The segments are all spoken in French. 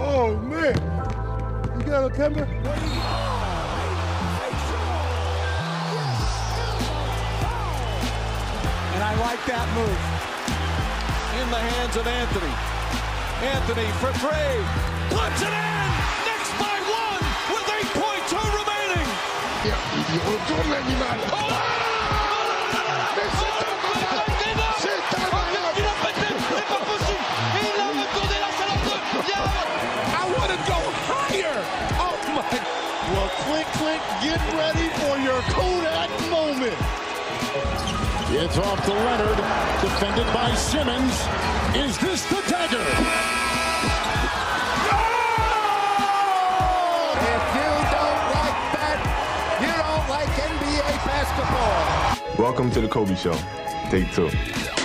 Oh man, you got a camera? And I like that move. In the hands of Anthony. Anthony for three. Puts it in. Knicks by one with 8.2 remaining. Yeah, Il retourne l'animal. Mais higher. Oh my. Well, Clint Clint, get ready for your Kodak moment. It's off to Leonard, defended by Simmons. Is this the dagger? If you don't like that, you don't like NBA basketball. Welcome to the Kobe Show. Take two.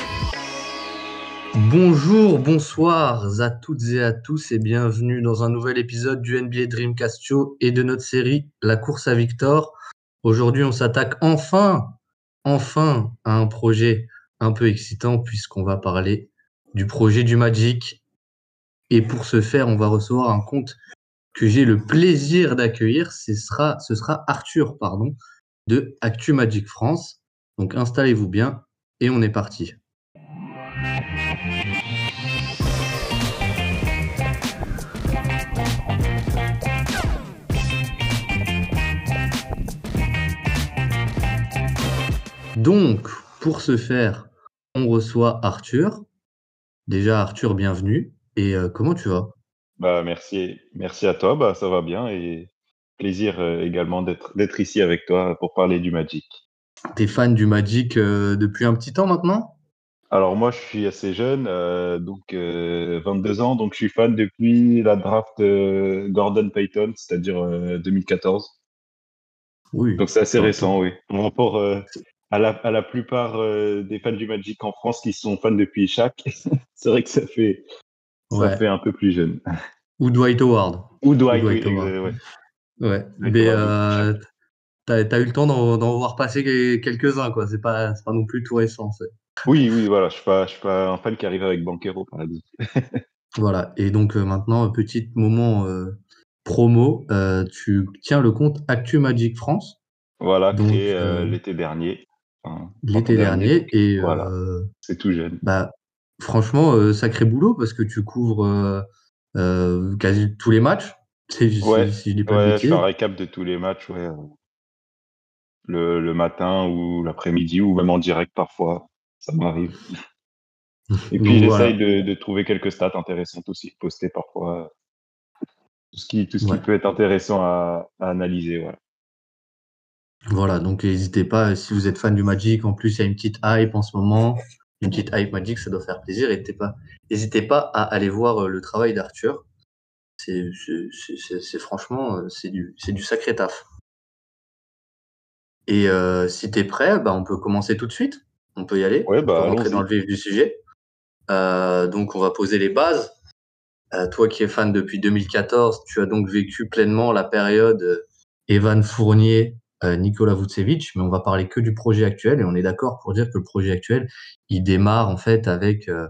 Bonjour, bonsoir à toutes et à tous et bienvenue dans un nouvel épisode du NBA Dreamcast Show et de notre série La course à Victor. Aujourd'hui, on s'attaque enfin, enfin à un projet un peu excitant puisqu'on va parler du projet du Magic. Et pour ce faire, on va recevoir un compte que j'ai le plaisir d'accueillir. Ce sera, ce sera Arthur, pardon, de Actu Magic France. Donc installez-vous bien et on est parti. Donc, pour ce faire, on reçoit Arthur. Déjà, Arthur, bienvenue. Et euh, comment tu vas? Bah, merci, merci à toi, bah, ça va bien et plaisir euh, également d'être ici avec toi pour parler du Magic. T'es fan du Magic euh, depuis un petit temps maintenant? Alors moi, je suis assez jeune, donc euh, 22 ans, donc je suis fan depuis la draft Gordon Payton, c'est-à-dire euh, 2014. Oui. Donc c'est assez récent, oui. Euh, à, la, à la plupart euh, des fans du Magic en France qui sont fans depuis Shaq, c'est vrai que ça fait, ça Ouais. fait un peu plus jeune. Ou Dwight Howard. Ou Dwight, Dwight oui, Howard. euh, ouais. Ouais. Dwight Mais euh, t'as t'as eu le temps d'en voir passer quel- quelques-uns, quoi. C'est pas, pas non plus tout récent. Oui, oui, voilà, je suis pas, je suis pas un fan qui arrive avec Banquero, par exemple. Voilà. Et donc euh, maintenant, petit moment euh, promo. euh, tu tiens le compte Actu Magic France Voilà, Donc, créé euh, euh, l'été dernier. Enfin, l'été dernier. Et Voilà. euh, C'est tout jeune. Bah, franchement, euh, sacré boulot parce que tu couvres euh, euh, quasi tous les matchs. Si, Ouais, si je dis pas Ouais, fais un récap de tous les matchs, ouais. euh, Le, le matin ou l'après-midi ou même en direct parfois. Ça m'arrive. Et puis voilà. j'essaye de, de trouver quelques stats intéressantes aussi, poster parfois. Tout ce qui, tout ce qui peut être intéressant à, à analyser, voilà. Voilà, donc n'hésitez pas, si vous êtes fan du Magic, en plus il y a une petite hype en ce moment, une petite hype Magic, ça doit faire plaisir. N'hésitez pas, n'hésitez pas à aller voir euh, le travail d'Arthur. C'est franchement, euh, c'est du, c'est du sacré taf. Et euh, si tu es prêt, bah, on peut commencer tout de suite. On peut y aller. Ouais, on bah, peut rentrer dans le vif du sujet. Euh, donc on va poser les bases. Euh, toi qui es fan depuis 2014, tu as donc vécu pleinement la période Evan Fournier, Nicolas Vucevic, mais on va parler que du projet actuel et on est d'accord pour dire que le projet actuel, il démarre en fait avec euh,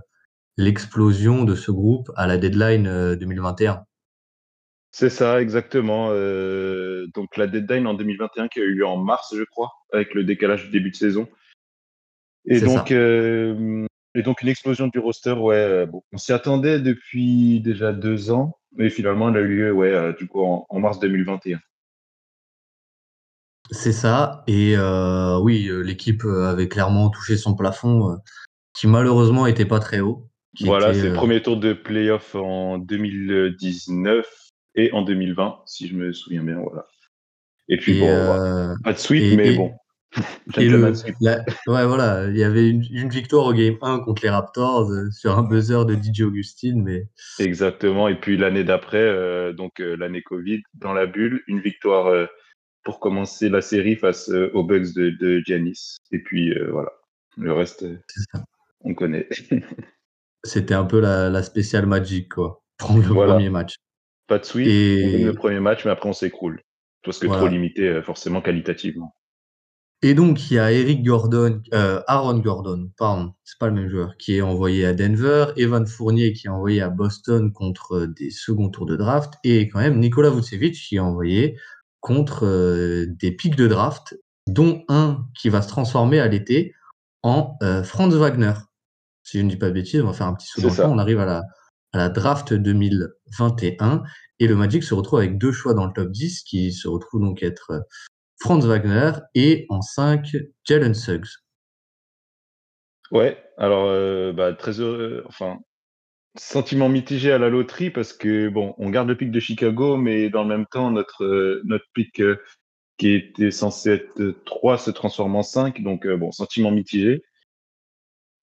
l'explosion de ce groupe à la deadline euh, 2021. C'est ça, exactement. Euh, donc la deadline en 2021 qui a eu lieu en mars, je crois, avec le décalage du début de saison. Et donc, ça. euh, et donc une explosion du roster, ouais. euh, bon, on s'y attendait depuis déjà deux ans, mais finalement elle a eu lieu, ouais, euh, du coup en, en mars 2021. C'est ça. Et euh, oui, euh, l'équipe euh, avait clairement touché son plafond, qui malheureusement était pas très haut. qui Voilà, était, c'est le premier tour de playoff en 2019 et en 2020, si je me souviens bien, voilà. Et puis et, bon, euh, pas de sweep, et- mais et- bon. Et Gentleman le, sweep. la- ouais, voilà, il y avait une, une victoire au game 1 contre les Raptors euh, sur un buzzer de DJ Augustine, mais Exactement. Et puis l'année d'après, euh, donc euh, l'année Covid, dans la bulle, une victoire euh, pour commencer la série face euh, aux Bucks de, de Giannis. Et puis euh, voilà, le reste, euh, on connaît. C'était un peu la, la spéciale Magic, quoi. Prendre le Voilà. premier match. Pas de sweep, Et- le premier match, mais après on s'écroule. Parce que Voilà. trop limité, forcément qualitativement. Et donc, il y a Eric Gordon, euh, Aaron Gordon, pardon, c'est pas le même joueur, qui est envoyé à Denver, Evan Fournier qui est envoyé à Boston contre des seconds tours de draft, et quand même Nikola Vucevic qui est envoyé contre euh, des pics de draft, dont un qui va se transformer à l'été en euh, Franz Wagner. Si je ne dis pas de bêtises, on va faire un petit saut dans le temps. On arrive à la, à la draft 2021 et le Magic se retrouve avec deux choix dans le top 10 qui se retrouvent donc être Franz Wagner et en 5, Jalen Suggs. Ouais, alors euh, bah, très heureux, enfin, sentiment mitigé à la loterie parce que bon, on garde le pic de Chicago, mais dans le même temps, notre, euh, pic euh, qui était censé être 3 se transforme en 5, donc bon, sentiment mitigé.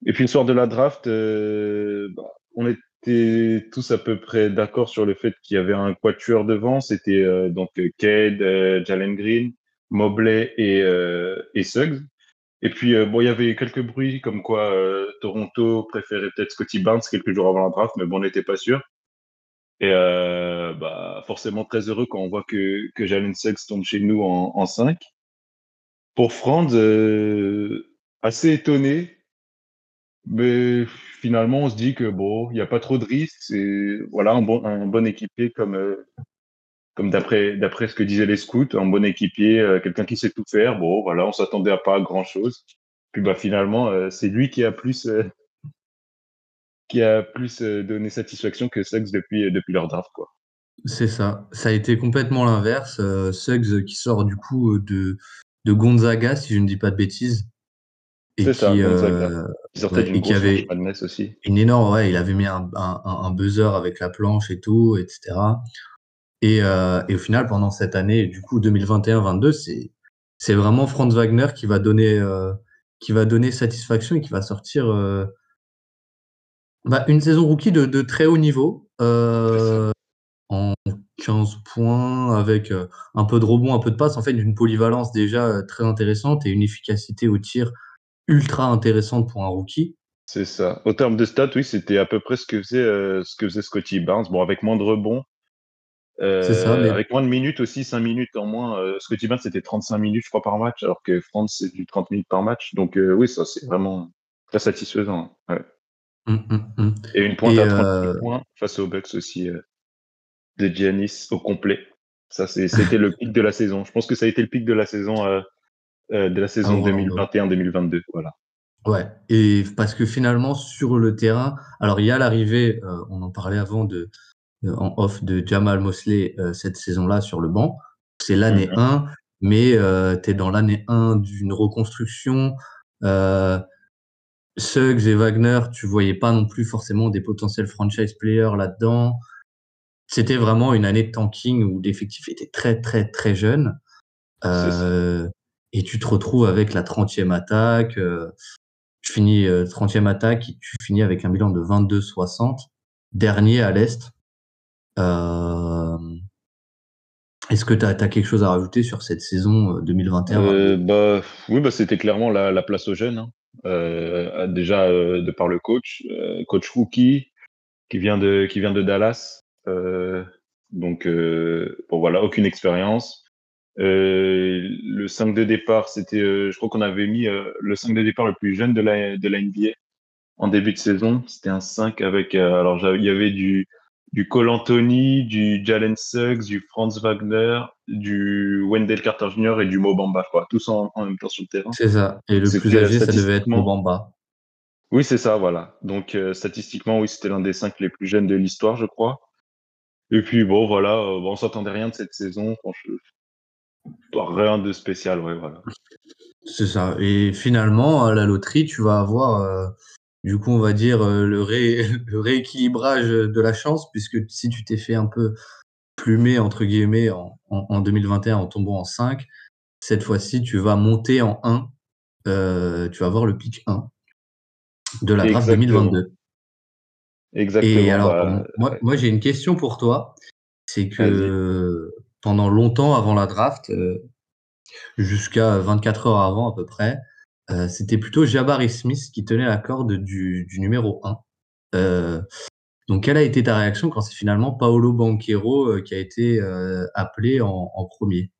Et puis le soir de la draft, bah, on était tous à peu près d'accord sur le fait qu'il y avait un quatuor devant, c'était donc Cade, Jalen Green, Mobley et, euh, et Suggs. Et puis, euh, bon, il y avait quelques bruits comme quoi euh, Toronto préférait peut-être Scotty Barnes quelques jours avant la draft, mais bon, on n'était pas sûr. Et euh, bah, forcément très heureux quand on voit que, que Jalen Suggs tombe chez nous en, en 5. Pour Franz, assez étonné, mais finalement, on se dit que bon, il n'y a pas trop de risques. C'est voilà, un bon, un bon équipé comme, comme d'après d'après ce que disaient les scouts, un bon équipier, euh, quelqu'un qui sait tout faire. Bon, voilà, on s'attendait à pas grand chose. Puis bah finalement, euh, c'est lui qui a plus euh, qui a plus donné satisfaction que Suggs depuis depuis leur draft quoi. C'est ça. Ça a été complètement l'inverse. Suggs qui sort du coup de de Gonzaga, si je ne dis pas de bêtises. Et ça, qui, qui sortait d'une qui avait aussi. Une énorme, ouais, il avait mis un, un, un, buzzer avec la planche et tout, etc. Et, euh, et, au final, pendant cette année, du coup 2021-22, c'est vraiment Franz Wagner qui va donner euh, qui va donner satisfaction et qui va sortir euh, bah, une saison rookie de, très haut niveau en 15 points avec un peu de rebond, un peu de passe, en fait une polyvalence déjà très intéressante et une efficacité au tir ultra intéressante pour un rookie. C'est ça. Au terme de stats, oui, c'était à peu près ce que faisait ce que faisait Scotty Barnes. Bon, avec moins de rebond, c'est ça, euh, mais... Avec moins de minutes aussi, 5 minutes en moins. Euh, ce que tu c'était 35 minutes, je crois, par match, alors que France, c'est du 30 minutes par match. Donc, euh, oui, ça, c'est vraiment très satisfaisant. Ouais. Hum, hum, hum. Et une pointe à 30 points face aux Bucks aussi de Giannis au complet. Ça, c'était le pic de la saison. Je pense que ça a été le pic de la saison, de la saison 2021-2022. Voilà. Ouais, et parce que finalement, sur le terrain, alors il y a l'arrivée, on en parlait avant, de, euh, en off de Jamal Mosley euh, cette saison-là sur le banc. C'est l'année 1, mhm. mais euh, tu es dans l'année 1 d'une reconstruction. Suggs et Wagner, tu voyais pas non plus forcément des potentiels franchise players là-dedans. C'était vraiment une année de tanking où l'effectif était très très très jeune. Euh, et tu te retrouves avec la 30e attaque. Euh, tu finis 30e attaque tu finis avec un bilan de 22-60, dernier à l'Est. Euh, est-ce que tu as, quelque chose à rajouter sur cette saison 2021 euh, euh, bah, Oui, bah, c'était clairement la, place aux jeunes. Hein. déjà de par le coach, coach rookie qui vient de, qui vient de Dallas. donc, bon, voilà, aucune expérience. le 5 de départ, c'était, je crois qu'on avait mis le 5 de départ le plus jeune de la, de la NBA en début de saison. C'était un 5 avec, alors il y avait du, du Cole Anthony, du Jalen Suggs, du Franz Wagner, du Wendell Carter Jr. et du Mobamba, quoi. Tous en, même temps sur le terrain. C'est ça. Et le plus âgé, ça devait être Mobamba. Oui, c'est ça, voilà. Donc, euh, statistiquement, oui, c'était l'un des cinq les plus jeunes de l'histoire, je crois. Et puis, bon, voilà, euh, bon, on s'attendait rien de cette saison, franchement. Rien de spécial, ouais, voilà. C'est ça. Et finalement, à la loterie, tu vas avoir euh, du coup, on va dire euh, le, le, rééquilibrage de la chance, puisque si tu t'es fait un peu plumer, entre guillemets, en, en, 2021 en tombant en 5, cette fois-ci, tu vas monter en 1. Euh, tu vas avoir le pic 1 de la draft 2022. Exactement. Et alors, bah, moi, moi j'ai une question pour toi. C'est que pendant longtemps avant la draft, euh, jusqu'à 24 heures avant à peu près, euh, c'était plutôt Jabari Smith qui tenait la corde du, numéro 1. Euh, donc, quelle a été ta réaction quand c'est finalement Paolo Banquero euh, qui a été appelé en, premier?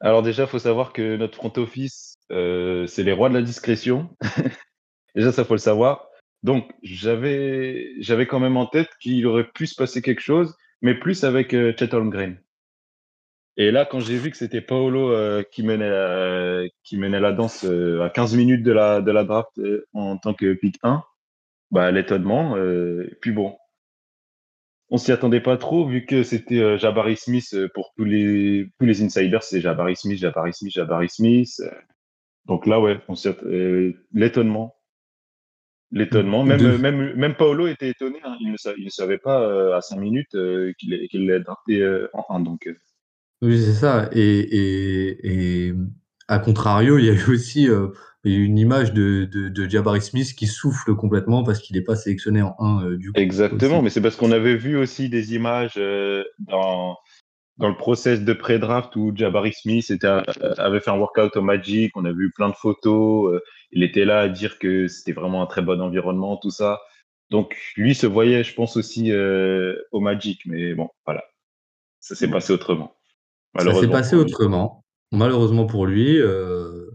Alors déjà, il faut savoir que notre front office, c'est les rois de la discrétion. déjà, ça faut le savoir. Donc, j'avais, j'avais quand même en tête qu'il aurait pu se passer quelque chose, mais plus avec Chet Holmgren. Et là, quand j'ai vu que c'était Paolo euh, qui, menait la, qui menait la danse euh, à 15 minutes de la, de la draft euh, en tant que pick 1, bah, l'étonnement. puis bon, on s'y attendait pas trop vu que c'était Jabari Smith pour tous les, tous les insiders, c'est Jabari Smith, Jabari Smith, Jabari Smith. Donc là, ouais, on l'étonnement. L'étonnement. Même, même, même Paolo était étonné. Hein. Il, ne savait, pas à 5 minutes qu'il qu'il l'ait drafté en 1. Donc, oui, c'est ça. Et, et, à contrario, il y a eu aussi euh, une image de, de, Jabari Smith qui souffle complètement parce qu'il n'est pas sélectionné en 1 euh, du coup. Exactement, mais c'est parce qu'on avait vu aussi des images euh, dans, dans le process de pré-draft où Jabari Smith était, avait fait un workout au Magic, on a vu plein de photos, il était là à dire que c'était vraiment un très bon environnement, tout ça. Donc lui se voyait, je pense, aussi au Magic, mais bon, voilà, ça s'est passé autrement. Ça s'est passé autrement, malheureusement pour lui, euh,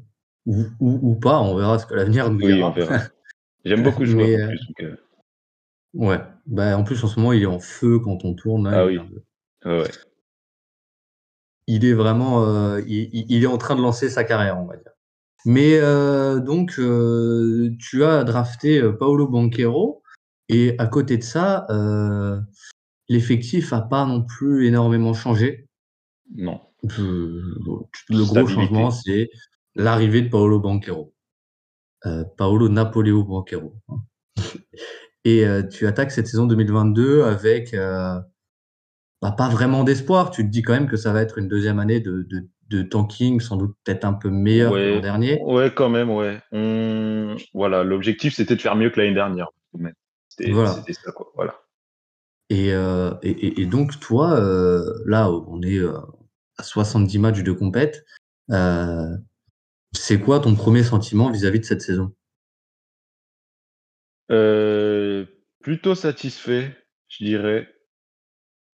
ou, ou, pas, on verra ce que l'avenir nous dira. J'aime beaucoup jouer en plus. Euh. Ouais, bah, en plus en ce moment il est en feu quand on tourne. ah oui. ouais. Il est vraiment, euh, il, est en train de lancer sa carrière, on va dire. Mais donc tu as drafté Paolo Banquero et à côté de ça, l'effectif a pas non plus énormément changé. Non. le gros changement, c'est l'arrivée de Paolo Banquero. Euh, Paolo Napoleo Banquero. Hein. Et euh, tu attaques cette saison 2022 avec euh, bah, pas vraiment d'espoir. Tu te dis quand même que ça va être une deuxième année de, de, tanking, sans doute peut-être un peu meilleur que l'an dernier. Ouais, quand même, ouais. Voilà, l'objectif c'était de faire mieux que l'année dernière. C'était voilà. ça, quoi. Voilà. Et, et, et, donc, toi, là, on est à 70 matchs de compète. Euh, c'est quoi ton premier sentiment vis-à-vis de cette saison? Euh, Plutôt satisfait, je dirais.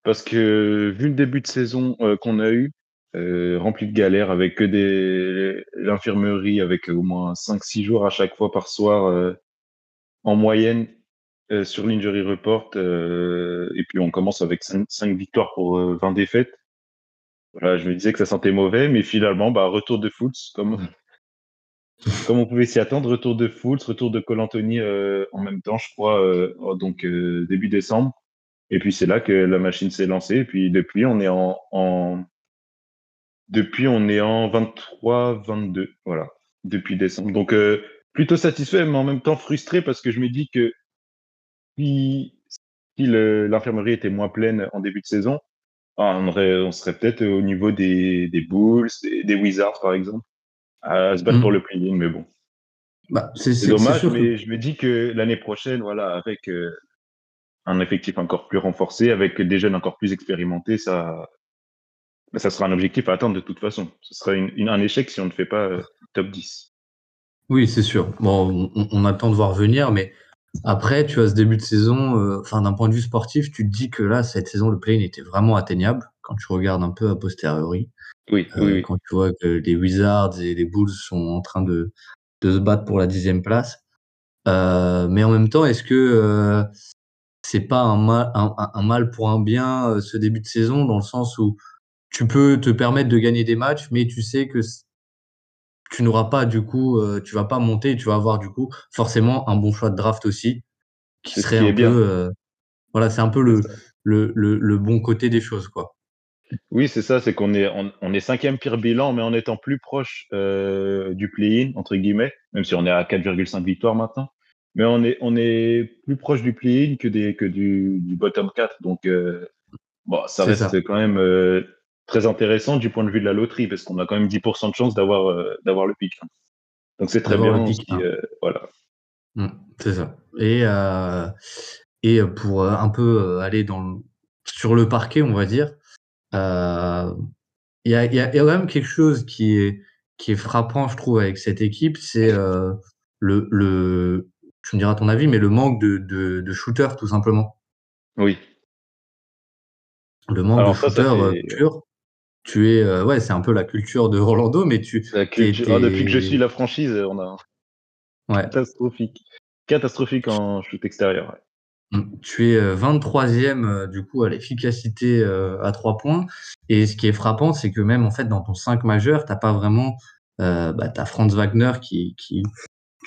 Parce que vu le début de saison euh, qu'on a eu, rempli de galères, avec que des l'infirmerie, avec au moins 5-6 jours à chaque fois par soir en moyenne sur l'injury report. et puis on commence avec 5, 5 victoires pour 20 défaites. Voilà, je me disais que ça sentait mauvais, mais finalement, bah, retour de Fultz, comme, comme on pouvait s'y attendre, retour de Fultz, retour de Colantoni euh, en même temps, je crois, euh, donc euh, début décembre. Et puis c'est là que la machine s'est lancée. Et puis depuis, on est en, en depuis on est en 23-22, voilà, depuis décembre. Donc plutôt satisfait, mais en même temps frustré parce que je me dis que si, si l'infirmerie était moins pleine en début de saison, ah, on, serait peut-être au niveau des, des Bulls, des, Wizards, par exemple, à se battre pour mm. le play mais bon. Bah, c'est dommage, mais je me dis que l'année prochaine, voilà, avec euh, un effectif encore plus renforcé, avec des jeunes encore plus expérimentés, ça, bah, ça sera un objectif à atteindre de toute façon. Ce sera un échec si on ne fait pas euh, top 10. Oui, c'est sûr. Bon, on, on, attend de voir venir, mais après, tu as ce début de saison, euh, enfin d'un point de vue sportif, tu te dis que là, cette saison, le play était vraiment atteignable quand tu regardes un peu a posteriori. Oui, oui, Quand tu vois que les Wizards et les Bulls sont en train de, de se battre pour la dixième place. Euh, mais en même temps, est-ce que euh, c'est pas un mal, un, un, mal pour un bien ce début de saison dans le sens où tu peux te permettre de gagner des matchs, mais tu sais que tu n'auras pas du coup, euh, tu vas pas monter, tu vas avoir du coup forcément un bon choix de draft aussi, qui serait un peu, euh, voilà, c'est un peu le, le, le, bon côté des choses, quoi. Oui, c'est ça, c'est qu'on est, on, est cinquième pire bilan, mais en étant plus proche euh, du play-in, entre guillemets, même si on est à 4,5 victoires maintenant, mais on est, on est plus proche du play-in que, des, que du, du bottom 4. Donc, bon, ça reste quand même très intéressant du point de vue de la loterie, parce qu'on a quand même 10% de chance d'avoir euh, d'avoir le pic. Hein. Donc c'est très bien. Hein. Euh, voilà. Mmh, c'est ça. Et, euh, et pour un peu aller dans sur le parquet, on va dire, il y a, y, a, quand même quelque chose qui est, qui est frappant, je trouve, avec cette équipe, c'est le, le, tu me diras ton avis, mais le manque de, de, de shooters, tout simplement. Oui. Le manque de shooters purs. Tu es, euh, ouais, c'est un peu la culture de Orlando, mais tu. La culture, ah, depuis que je suis la franchise, on a. Ouais. Catastrophique. Catastrophique en shoot extérieur. Ouais. Mmh. Tu es 23e euh, du coup à l'efficacité euh, à 3 points. Et ce qui est frappant, c'est que même en fait dans ton 5 majeur, t'as pas vraiment. Euh, bah, t'as Franz Wagner qui, qui,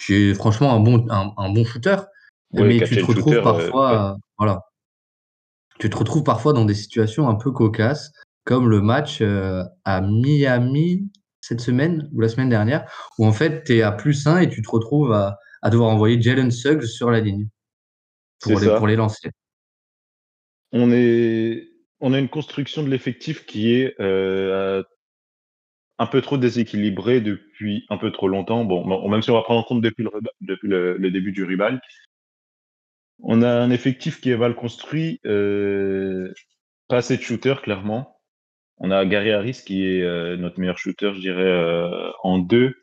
qui, est franchement un bon, un, un bon shooter. mais tu te retrouves shooter, parfois. Ouais. voilà. Tu te retrouves parfois dans des situations un peu cocasses, comme le match à Miami cette semaine ou la semaine dernière, où en fait tu es à plus 1 et tu te retrouves à, à devoir envoyer Jalen Suggs sur la ligne pour les, pour les lancer. On, est, on a une construction de l'effectif qui est euh, un peu trop déséquilibrée depuis un peu trop longtemps. Bon, même si on va prendre en compte depuis le, depuis le, début du rival, on a un effectif qui est mal construit, euh, pas assez de shooters, clairement. On a Gary Harris qui est euh, notre meilleur shooter, je dirais, euh, en deux,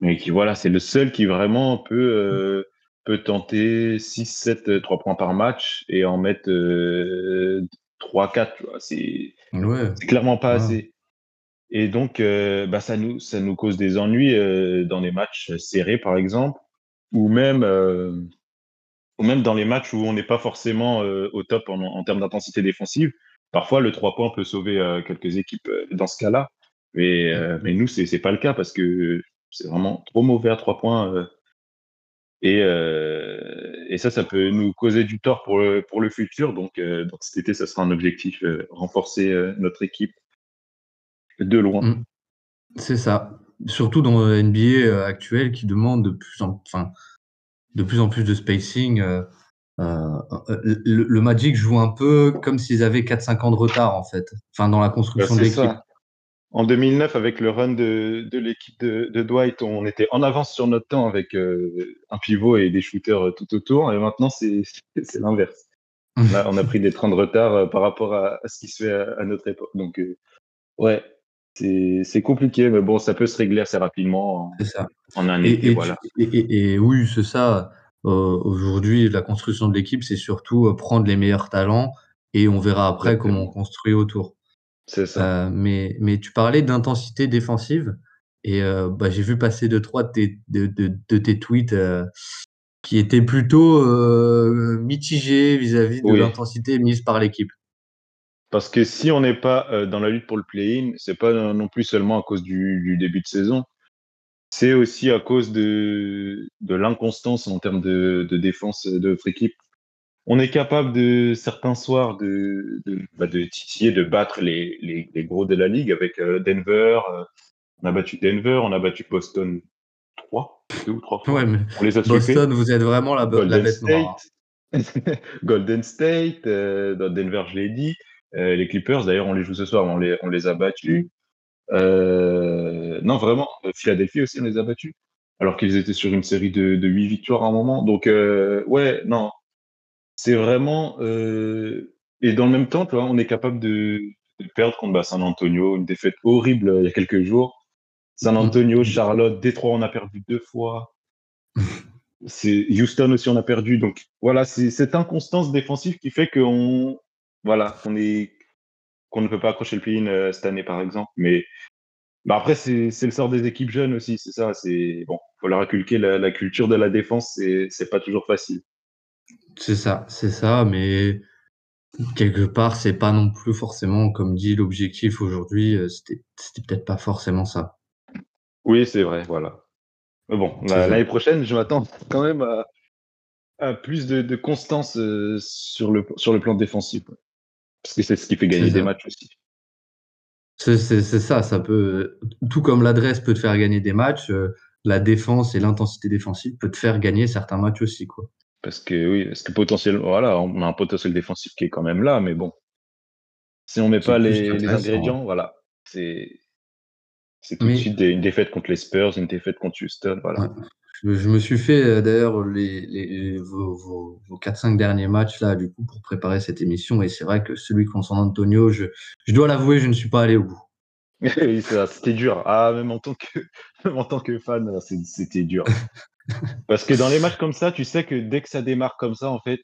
mais qui, voilà, c'est le seul qui vraiment peut euh, peut tenter 6, 7, 3 points par match et en mettre euh, 3, 4. C'est ouais. clairement pas ouais. assez. Et donc, bah, ça, nous, ça nous cause des ennuis dans les matchs serrés, par exemple, ou même, ou même dans les matchs où on n'est pas forcément euh, au top en, en termes d'intensité défensive. Parfois, le 3 points peut sauver euh, quelques équipes dans ce cas-là. Mais, mais nous, c'est pas le cas parce que c'est vraiment trop mauvais à 3 points et, euh, et, ça, ça peut nous causer du tort pour le, pour le futur. Donc, euh, donc cet été, ça sera un objectif, euh, renforcer euh, notre équipe de loin. Mmh. C'est ça. Surtout dans la NBA euh, actuelle qui demande de plus en, enfin, de, plus, en plus de spacing. Euh, le, le, Magic joue un peu comme s'ils avaient 4-5 ans de retard, en fait, enfin, dans la construction bah, de l'équipe. En 2009, avec le run de, de l'équipe de, de, Dwight, on était en avance sur notre temps avec euh, un pivot et des shooters euh, tout autour. Et maintenant, c'est l'inverse. Là, on a pris des trains de retard euh, par rapport à, à, ce qui se fait à, à notre époque. Donc, euh, ouais, c'est compliqué, mais bon, ça peut se régler assez rapidement en, ça. en un été. Et, voilà. Et, et oui, c'est ça. Euh, Aujourd'hui, la construction de l'équipe, c'est surtout prendre les meilleurs talents et on verra après Exactement. comment on construit autour. C'est ça. Euh, mais, mais tu parlais d'intensité défensive et euh, bah, j'ai vu passer deux, trois de tes, de, de, de tes tweets euh, qui étaient plutôt euh, mitigés vis-à-vis -vis de oui. l'intensité mise par l'équipe. Parce que si on n'est pas euh, dans la lutte pour le play-in, c'est pas non plus seulement à cause du, du début de saison, c'est aussi à cause de, de l'inconstance en termes de, de défense de notre équipe on est capable de certains soirs de, de, bah, de titiller, de battre les, les, les, gros de la ligue avec euh, Denver. Euh, on a battu Denver, on a battu Boston trois, deux ou trois fois. Ouais, mais on les a Boston, vous êtes vraiment la, Golden la bête State, noire. Golden State, euh, Denver, je l'ai dit. Euh, les Clippers, d'ailleurs, on les joue ce soir, on les, on les a battus. Euh, non, vraiment, Philadelphie aussi, on les a battus. Alors qu'ils étaient sur une série de, de 8 victoires à un moment. Donc, ouais, non, c'est vraiment euh, et dans le même temps, tu vois, on est capable de, de perdre contre bah, San Antonio, une défaite horrible euh, il y a quelques jours. San Antonio, Charlotte, Détroit, on a perdu deux fois. C'est Houston aussi, on a perdu. Donc voilà, c'est cette inconstance défensive qui fait qu'on voilà, qu'on est qu'on ne peut pas accrocher le play-in euh, cette année par exemple. Mais bah après, c'est le sort des équipes jeunes aussi, c'est ça. C'est bon, faut leur inculquer la, la culture de la défense, c'est pas toujours facile. C'est ça, c'est ça, mais quelque part, c'est pas non plus forcément, comme dit l'objectif aujourd'hui, euh, c'était peut-être pas forcément ça. Oui, c'est vrai, voilà. Mais bon, l'année prochaine, je m'attends quand même à, à plus de, de constance euh, sur, le, sur le plan défensif. Parce que c'est ce qui fait gagner des matchs aussi. C'est ça, ça peut, tout comme l'adresse peut te faire gagner des matchs, euh, la défense et l'intensité défensive peut te faire gagner certains matchs aussi, quoi. Parce que oui, parce que potentiellement, voilà, on a un potentiel défensif qui est quand même là, mais bon, si on met pas les, les ingrédients, voilà, c'est tout mais... de suite une défaite contre les Spurs, une défaite contre Houston, voilà. Ouais. Je, me suis fait euh, d'ailleurs les, les, vos, vos, vos 4-5 derniers matchs là, du coup, pour préparer cette émission, et c'est vrai que celui contre San Antonio, je, je dois l'avouer, je ne suis pas allé au bout. c'était dur. Ah, même en tant que, même en tant que fan, c'était dur. Parce que dans les matchs comme ça, tu sais que dès que ça démarre comme ça, en fait,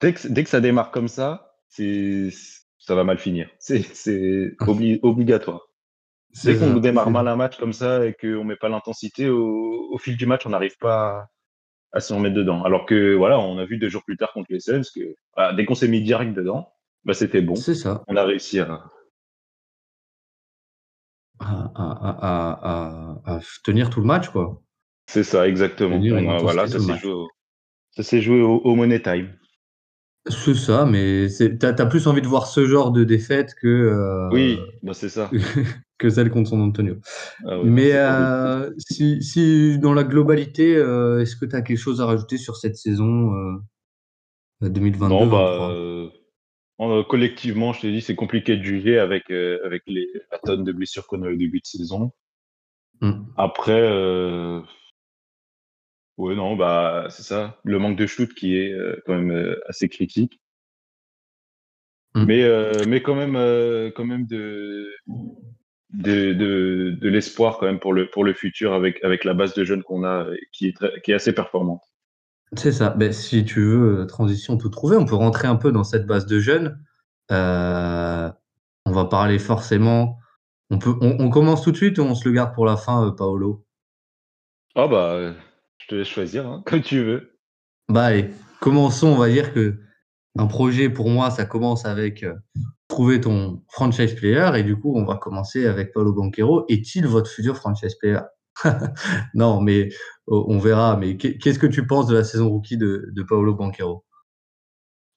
dès que, dès que ça démarre comme ça, c'est ça va mal finir. C'est obligatoire. Dès qu'on démarre mal un match comme ça et qu'on met pas l'intensité, au, fil du match, on n'arrive pas à, s'en mettre dedans. Alors que voilà, on a vu deux jours plus tard contre les Suns que dès qu'on s'est mis direct dedans, bah, c'était bon. C'est ça. On a réussi à, à, tenir tout le match, quoi. C'est ça, exactement. voilà, ça s'est joué, au, Money Time. C'est ça, mais tu as, plus envie de voir ce genre de défaite que. Euh, oui, bah c'est ça. que celle contre son Antonio. Ah mais euh, si, si, dans la globalité, euh, est-ce que tu as quelque chose à rajouter sur cette saison 2022 Non, bah, collectivement, je te dis, c'est compliqué de juger avec, avec les, la tonne de blessures qu'on a au début de saison. Mm. Après, ouais, non, bah, c'est ça. Le manque de shoot qui est quand même assez critique. Mm. Mais, mais quand même, quand même de, de, de, de l'espoir quand même pour le, pour le futur avec, avec la base de jeunes qu'on a qui est, très, qui est assez performante. C'est ça. Ben, si tu veux, euh, transition tout trouver, on peut rentrer un peu dans cette base de jeunes. Euh, on va parler forcément. On, peut, on, commence tout de suite ou on se le garde pour la fin, euh, Paolo? Ah bah, te laisse choisir, hein, comme tu veux. Bah allez, commençons. On va dire que un projet pour moi, ça commence avec trouver ton franchise player et du coup, on va commencer avec Paolo Banquero. Est-il votre futur franchise player? Non, mais on verra. Mais qu'est-ce que tu penses de la saison rookie de, Paolo Banquero?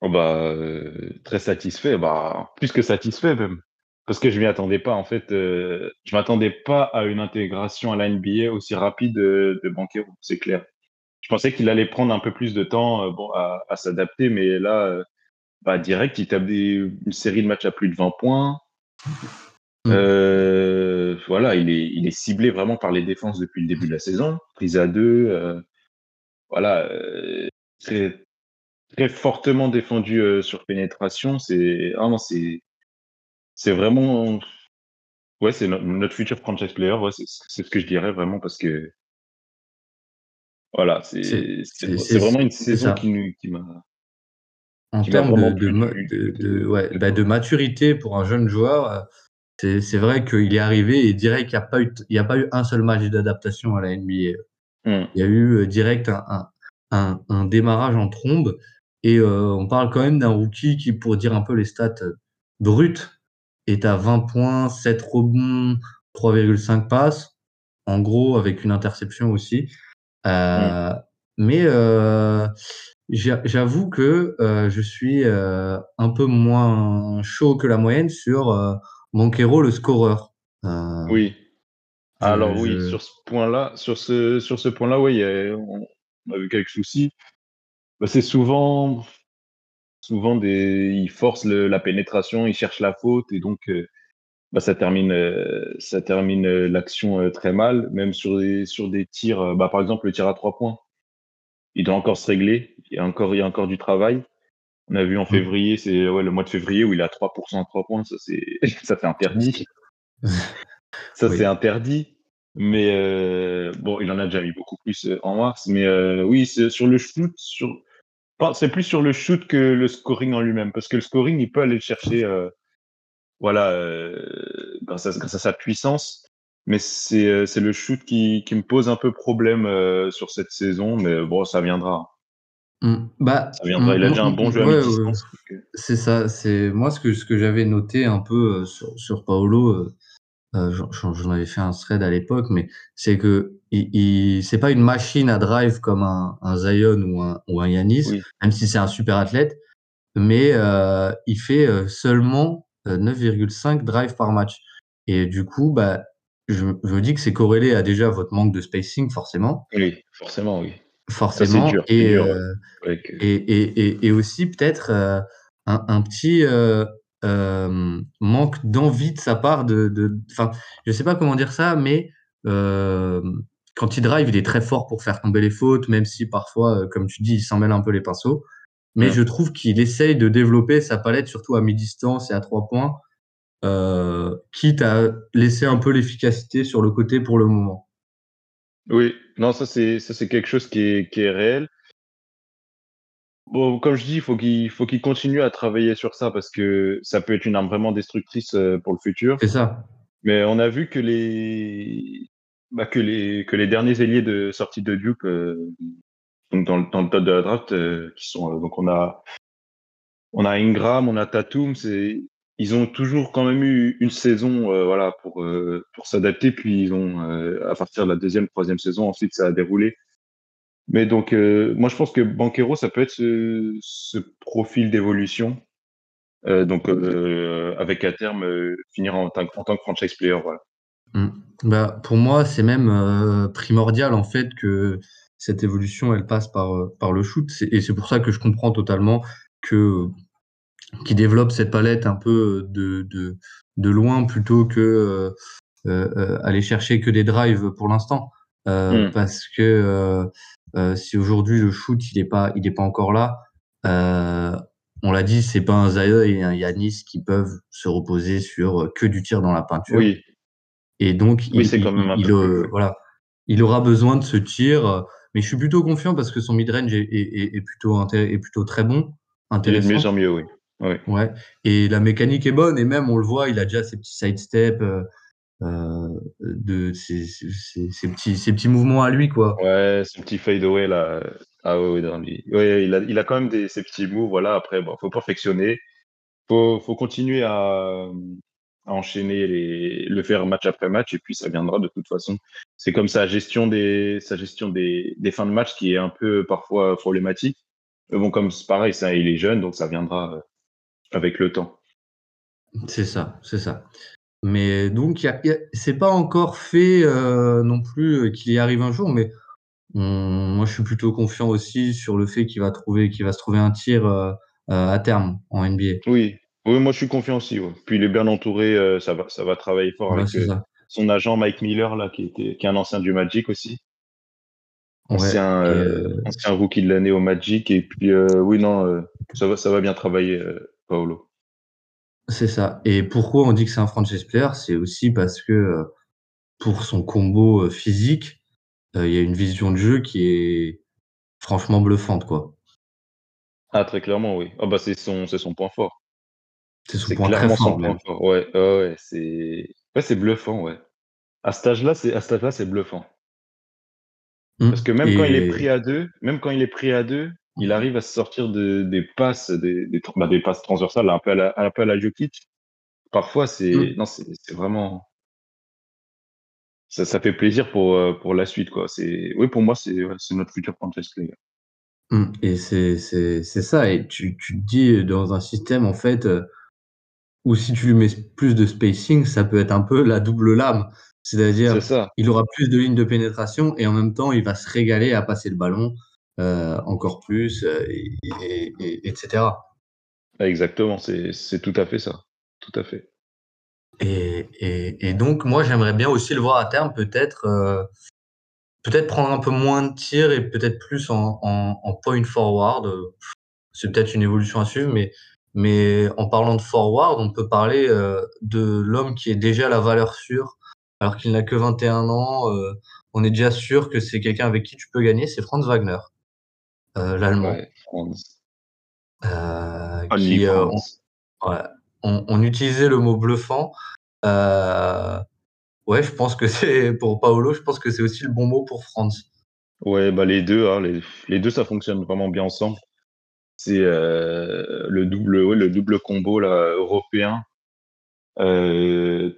Oh bah, euh, Très satisfait, bah, plus que satisfait même. Parce que je m'y attendais pas. En fait, euh, je m'attendais pas à une intégration à la NBA aussi rapide de, Banquero, c'est clair. Je pensais qu'il allait prendre un peu plus de temps euh, bon, à, s'adapter, mais là, bah, direct, il tape des, une série de matchs à plus de 20 points. Mmh. Euh, voilà, il est, il est ciblé vraiment par les défenses depuis le début de la saison. Prise à deux, euh, voilà, euh, très, très fortement défendu sur pénétration. C'est vraiment, c'est, c'est vraiment, ouais, c'est notre, futur franchise player. Ouais, c'est ce que je dirais vraiment parce que, voilà, c'est vraiment une saison qui, qui m'a en termes de, de, de, ouais, bah de, maturité pour un jeune joueur, c'est vrai qu'il est arrivé et direct qu'il n'y a, pas eu, il a pas eu un seul match d'adaptation à la NBA. Hmm. Il y a eu euh, direct un, un, un, démarrage en trombe. Et euh, on parle quand même d'un rookie qui, pour dire un peu les stats euh, brutes, est à 20 points, 7 rebonds, 3,5 passes. En gros, avec une interception aussi. Euh. Mais euh, j'avoue que euh, je suis un peu moins chaud que la moyenne sur Banquero, le scoreur. Oui. Alors oui, sur ce point-là, sur ce, sur ce point-là, oui, on, a vu quelques soucis. Bah, c'est souvent, souvent des, il force la pénétration, il cherche la faute et donc euh, bah, ça termine, euh, ça termine l'action très mal, même sur des, sur des tirs. Bah, par exemple, le tir à trois points, il doit encore se régler. Il y a encore, il y a encore du travail. On a vu en mmh. février, c'est ouais, le mois de février où il a 3% à 3 points, ça c'est ça fait interdit. ça c'est interdit. Mais euh, bon, il en a déjà mis beaucoup plus euh, en mars. Mais euh, oui, c'est sur le shoot, sur c'est plus sur le shoot que le scoring en lui-même, parce que le scoring, il peut aller le chercher, voilà, grâce à, grâce, à, sa puissance. Mais c'est le shoot qui, qui, me pose un peu problème sur cette saison, mais bon, ça viendra. Mmh. Bah, ça viendra, il a déjà un bon jeu à C'est ça, c'est moi ce que, ce que j'avais noté un peu euh, sur, sur Paolo, euh, euh j'en avais fait un thread à l'époque, mais c'est que il, il c'est pas une machine à drive comme un, un Zion ou un, ou un Yanis, même si c'est un super athlète, mais euh, il fait euh, seulement 9,5 drives par match. Et du coup, bah, je, je me dis que c'est corrélé à déjà votre manque de spacing, forcément. Oui, forcément, oui forcément. Euh, et, et, et, et, aussi peut-être euh, un, un, petit euh, manque d'envie de sa part de. Enfin, je sais pas comment dire ça, mais quand il drive, il est très fort pour faire tomber les fautes, même si parfois, comme tu dis, il s'en mêle un peu les pinceaux. Mais je trouve qu'il essaye de développer sa palette, surtout à mi-distance et à trois points, euh, quitte à laisser un peu l'efficacité sur le côté pour le moment. Oui, non, ça c'est ça c'est quelque chose qui est, qui est réel. Bon, comme je dis, il faut qu'il faut qu'il continue à travailler sur ça parce que ça peut être une arme vraiment destructrice euh, pour le futur. C'est ça. Mais on a vu que les bah, que les que les derniers ailiers de sortie de Duke euh, dans, le, dans le top de la draft euh, qui sont donc on a on a Ingram, on a Tatum, ils ont toujours quand même eu une saison voilà pour pour s'adapter puis ils ont à partir de la deuxième troisième saison ensuite ça a déroulé mais donc, euh, moi, je pense que Banquero, ça peut être ce, ce profil d'évolution. Euh, donc, euh, avec à terme, finir en, tant que franchise player. Voilà. Mmh. Bah, pour moi, c'est même primordial, en fait, que cette évolution, elle passe par, par le shoot. Et c'est pour ça que je comprends totalement que qui développe cette palette un peu de, de, de loin plutôt que aller chercher que des drives pour l'instant. Mmh. Parce que si aujourd'hui le shoot il est pas il est pas encore là, euh, on l'a dit, c'est pas un Zaya et un Yanis qui peuvent se reposer sur que du tir dans la peinture. Oui. Et donc il, il, euh, voilà, il aura besoin de ce tir. Mais je suis plutôt confiant parce que son mid-range est, est, est, plutôt est plutôt très bon, intéressant. Il est de mieux en mieux, oui. oui. Ouais. Et la mécanique est bonne et même on le voit, il a déjà ses petits side steps. Euh, de ces, petits, ces petits mouvements à lui, quoi. Ouais, ce petit fade away là. Ah ouais, ouais, il, a, il a quand même des, ces petits moves. Voilà, après, bon, faut perfectionner. Faut, faut continuer à, enchaîner les, le faire match après match et puis ça viendra de toute façon. C'est comme sa gestion des, sa gestion des, des fins de match qui est un peu parfois problématique. Mais bon, comme c'est pareil, ça, il est jeune, donc ça viendra euh, avec le temps. C'est ça, c'est ça. Mais donc, c'est pas encore fait euh, non plus euh, qu'il y arrive un jour, mais moi je suis plutôt confiant aussi sur le fait qu'il va trouver, qu'il va se trouver un tir euh, à terme en NBA. Oui, oui, moi je suis confiant aussi. Puis il est bien entouré, ça va, ça va travailler fort avec son agent Mike Miller là, qui était, qui est un ancien du Magic aussi. Ancien, ancien rookie de l'année au Magic. Et puis oui, non, ça va, ça va bien travailler, Paolo. C'est ça. Et pourquoi on dit que c'est un franchise player? C'est aussi parce que, euh, pour son combo, euh, physique, euh, il y a une vision de jeu qui est franchement bluffante, quoi. Ah, très clairement, oui. Ah bah, c'est son c'est son point fort. C'est son point très fort point fort. Ouais, ouais, c'est ouais, c'est bluffant, ouais. À cet âge-là, c'est à cet âge-là, c'est bluffant. Mmh. Parce que même quand il est pris à deux même quand il est pris à deux il arrive à se sortir de, des passes, des, des, bah, des, passes transversales un peu à la, un peu à la Jokic. Parfois, c'est mmh. non, c'est vraiment ça, ça fait plaisir pour euh, pour la suite quoi. C'est oui pour moi c'est c'est notre futur franchise player. Mmh. Et c'est c'est c'est ça et tu tu te dis dans un système en fait euh, où si tu lui mets plus de spacing, ça peut être un peu la double lame. C'est-à-dire, il aura plus de lignes de pénétration et en même temps, il va se régaler à passer le ballon. Euh, encore plus, euh, et, etc. Exactement, c'est tout à fait ça. Tout à fait. Et, donc, moi, j'aimerais bien aussi le voir à terme, peut-être euh, peut-être prendre un peu moins de tirs et peut-être plus en, point forward. C'est peut-être une évolution à suivre, mais, mais en parlant de forward, on peut parler de l'homme qui est déjà la valeur sûre, alors qu'il n'a que 21 ans. on est déjà sûr que c'est quelqu'un avec qui tu peux gagner, c'est Franz Wagner. Euh, l'allemand. Euh, qui, euh, on, utilisait le mot bluffant. ouais, je pense que c'est pour Paolo, je pense que c'est aussi le bon mot pour France. Ouais, bah les deux, hein, les, deux, ça fonctionne vraiment bien ensemble. C'est le double, le double combo là, européen.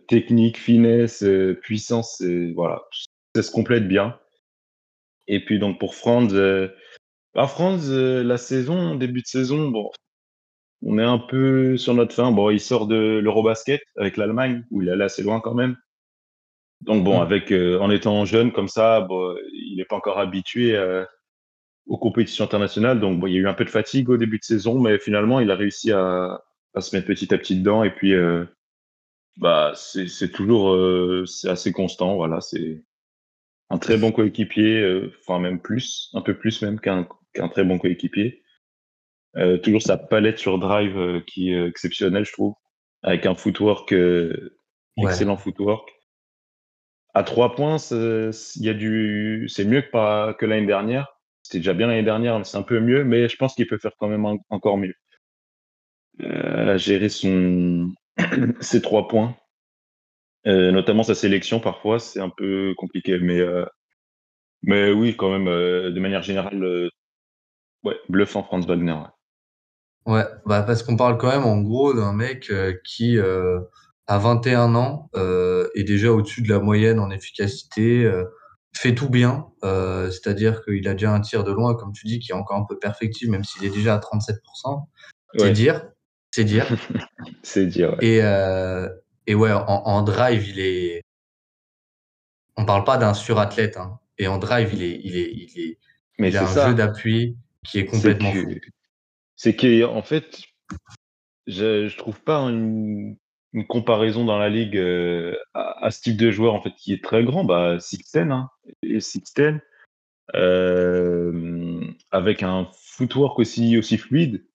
technique, finesse, puissance, voilà, ça se complète bien. Et puis donc pour Franz, bah, France, euh, la saison, début de saison, bon, on est un peu sur notre fin. Bon, il sort de l'Eurobasket avec l'Allemagne, où il est allé assez loin quand même. Donc bon, mmh. avec euh, en étant jeune comme ça, bon, il n'est pas encore habitué euh, aux compétitions internationales. Donc bon, il y a eu un peu de fatigue au début de saison, mais finalement, il a réussi à, à se mettre petit à petit dedans. Et puis, bah, c'est toujours assez constant. Voilà, c'est un très bon coéquipier, enfin même plus, un peu plus même qu'un un très bon coéquipier. Euh, toujours sa palette sur drive euh, qui est exceptionnelle, je trouve, avec un footwork, euh, excellent footwork. À trois points, il y a du, c'est mieux que, pas, que l'année dernière. C'était déjà bien l'année dernière, mais c'est un peu mieux. Mais je pense qu'il peut faire quand même encore mieux. Euh, à gérer son... ses trois points. Euh, notamment sa sélection, parfois, c'est un peu compliqué. Mais, euh, mais oui, quand même, de manière générale, ouais, bluffant Franz Wagner. Ouais, ouais bah parce qu'on parle quand même en gros d'un mec qui, à 21 ans, est déjà au-dessus de la moyenne en efficacité fait tout bien, euh, c'est-à-dire qu'il a déjà un tir de loin, comme tu dis, qui est encore un peu perfectible, même s'il est déjà à 37%. C'est dire, c'est dire. c'est dire. Et, euh, et ouais, en, drive, il est. On parle pas d'un surathlète, hein. Et en drive, il est, il est, il est. Mais il a un jeu d'appui qui est complètement fou. C'est qu'en fait, je, je trouve pas une, une comparaison dans la ligue euh, à, ce type de joueur en fait qui est très grand, bah Sixten hein, et Sixten euh, avec un footwork aussi aussi fluide,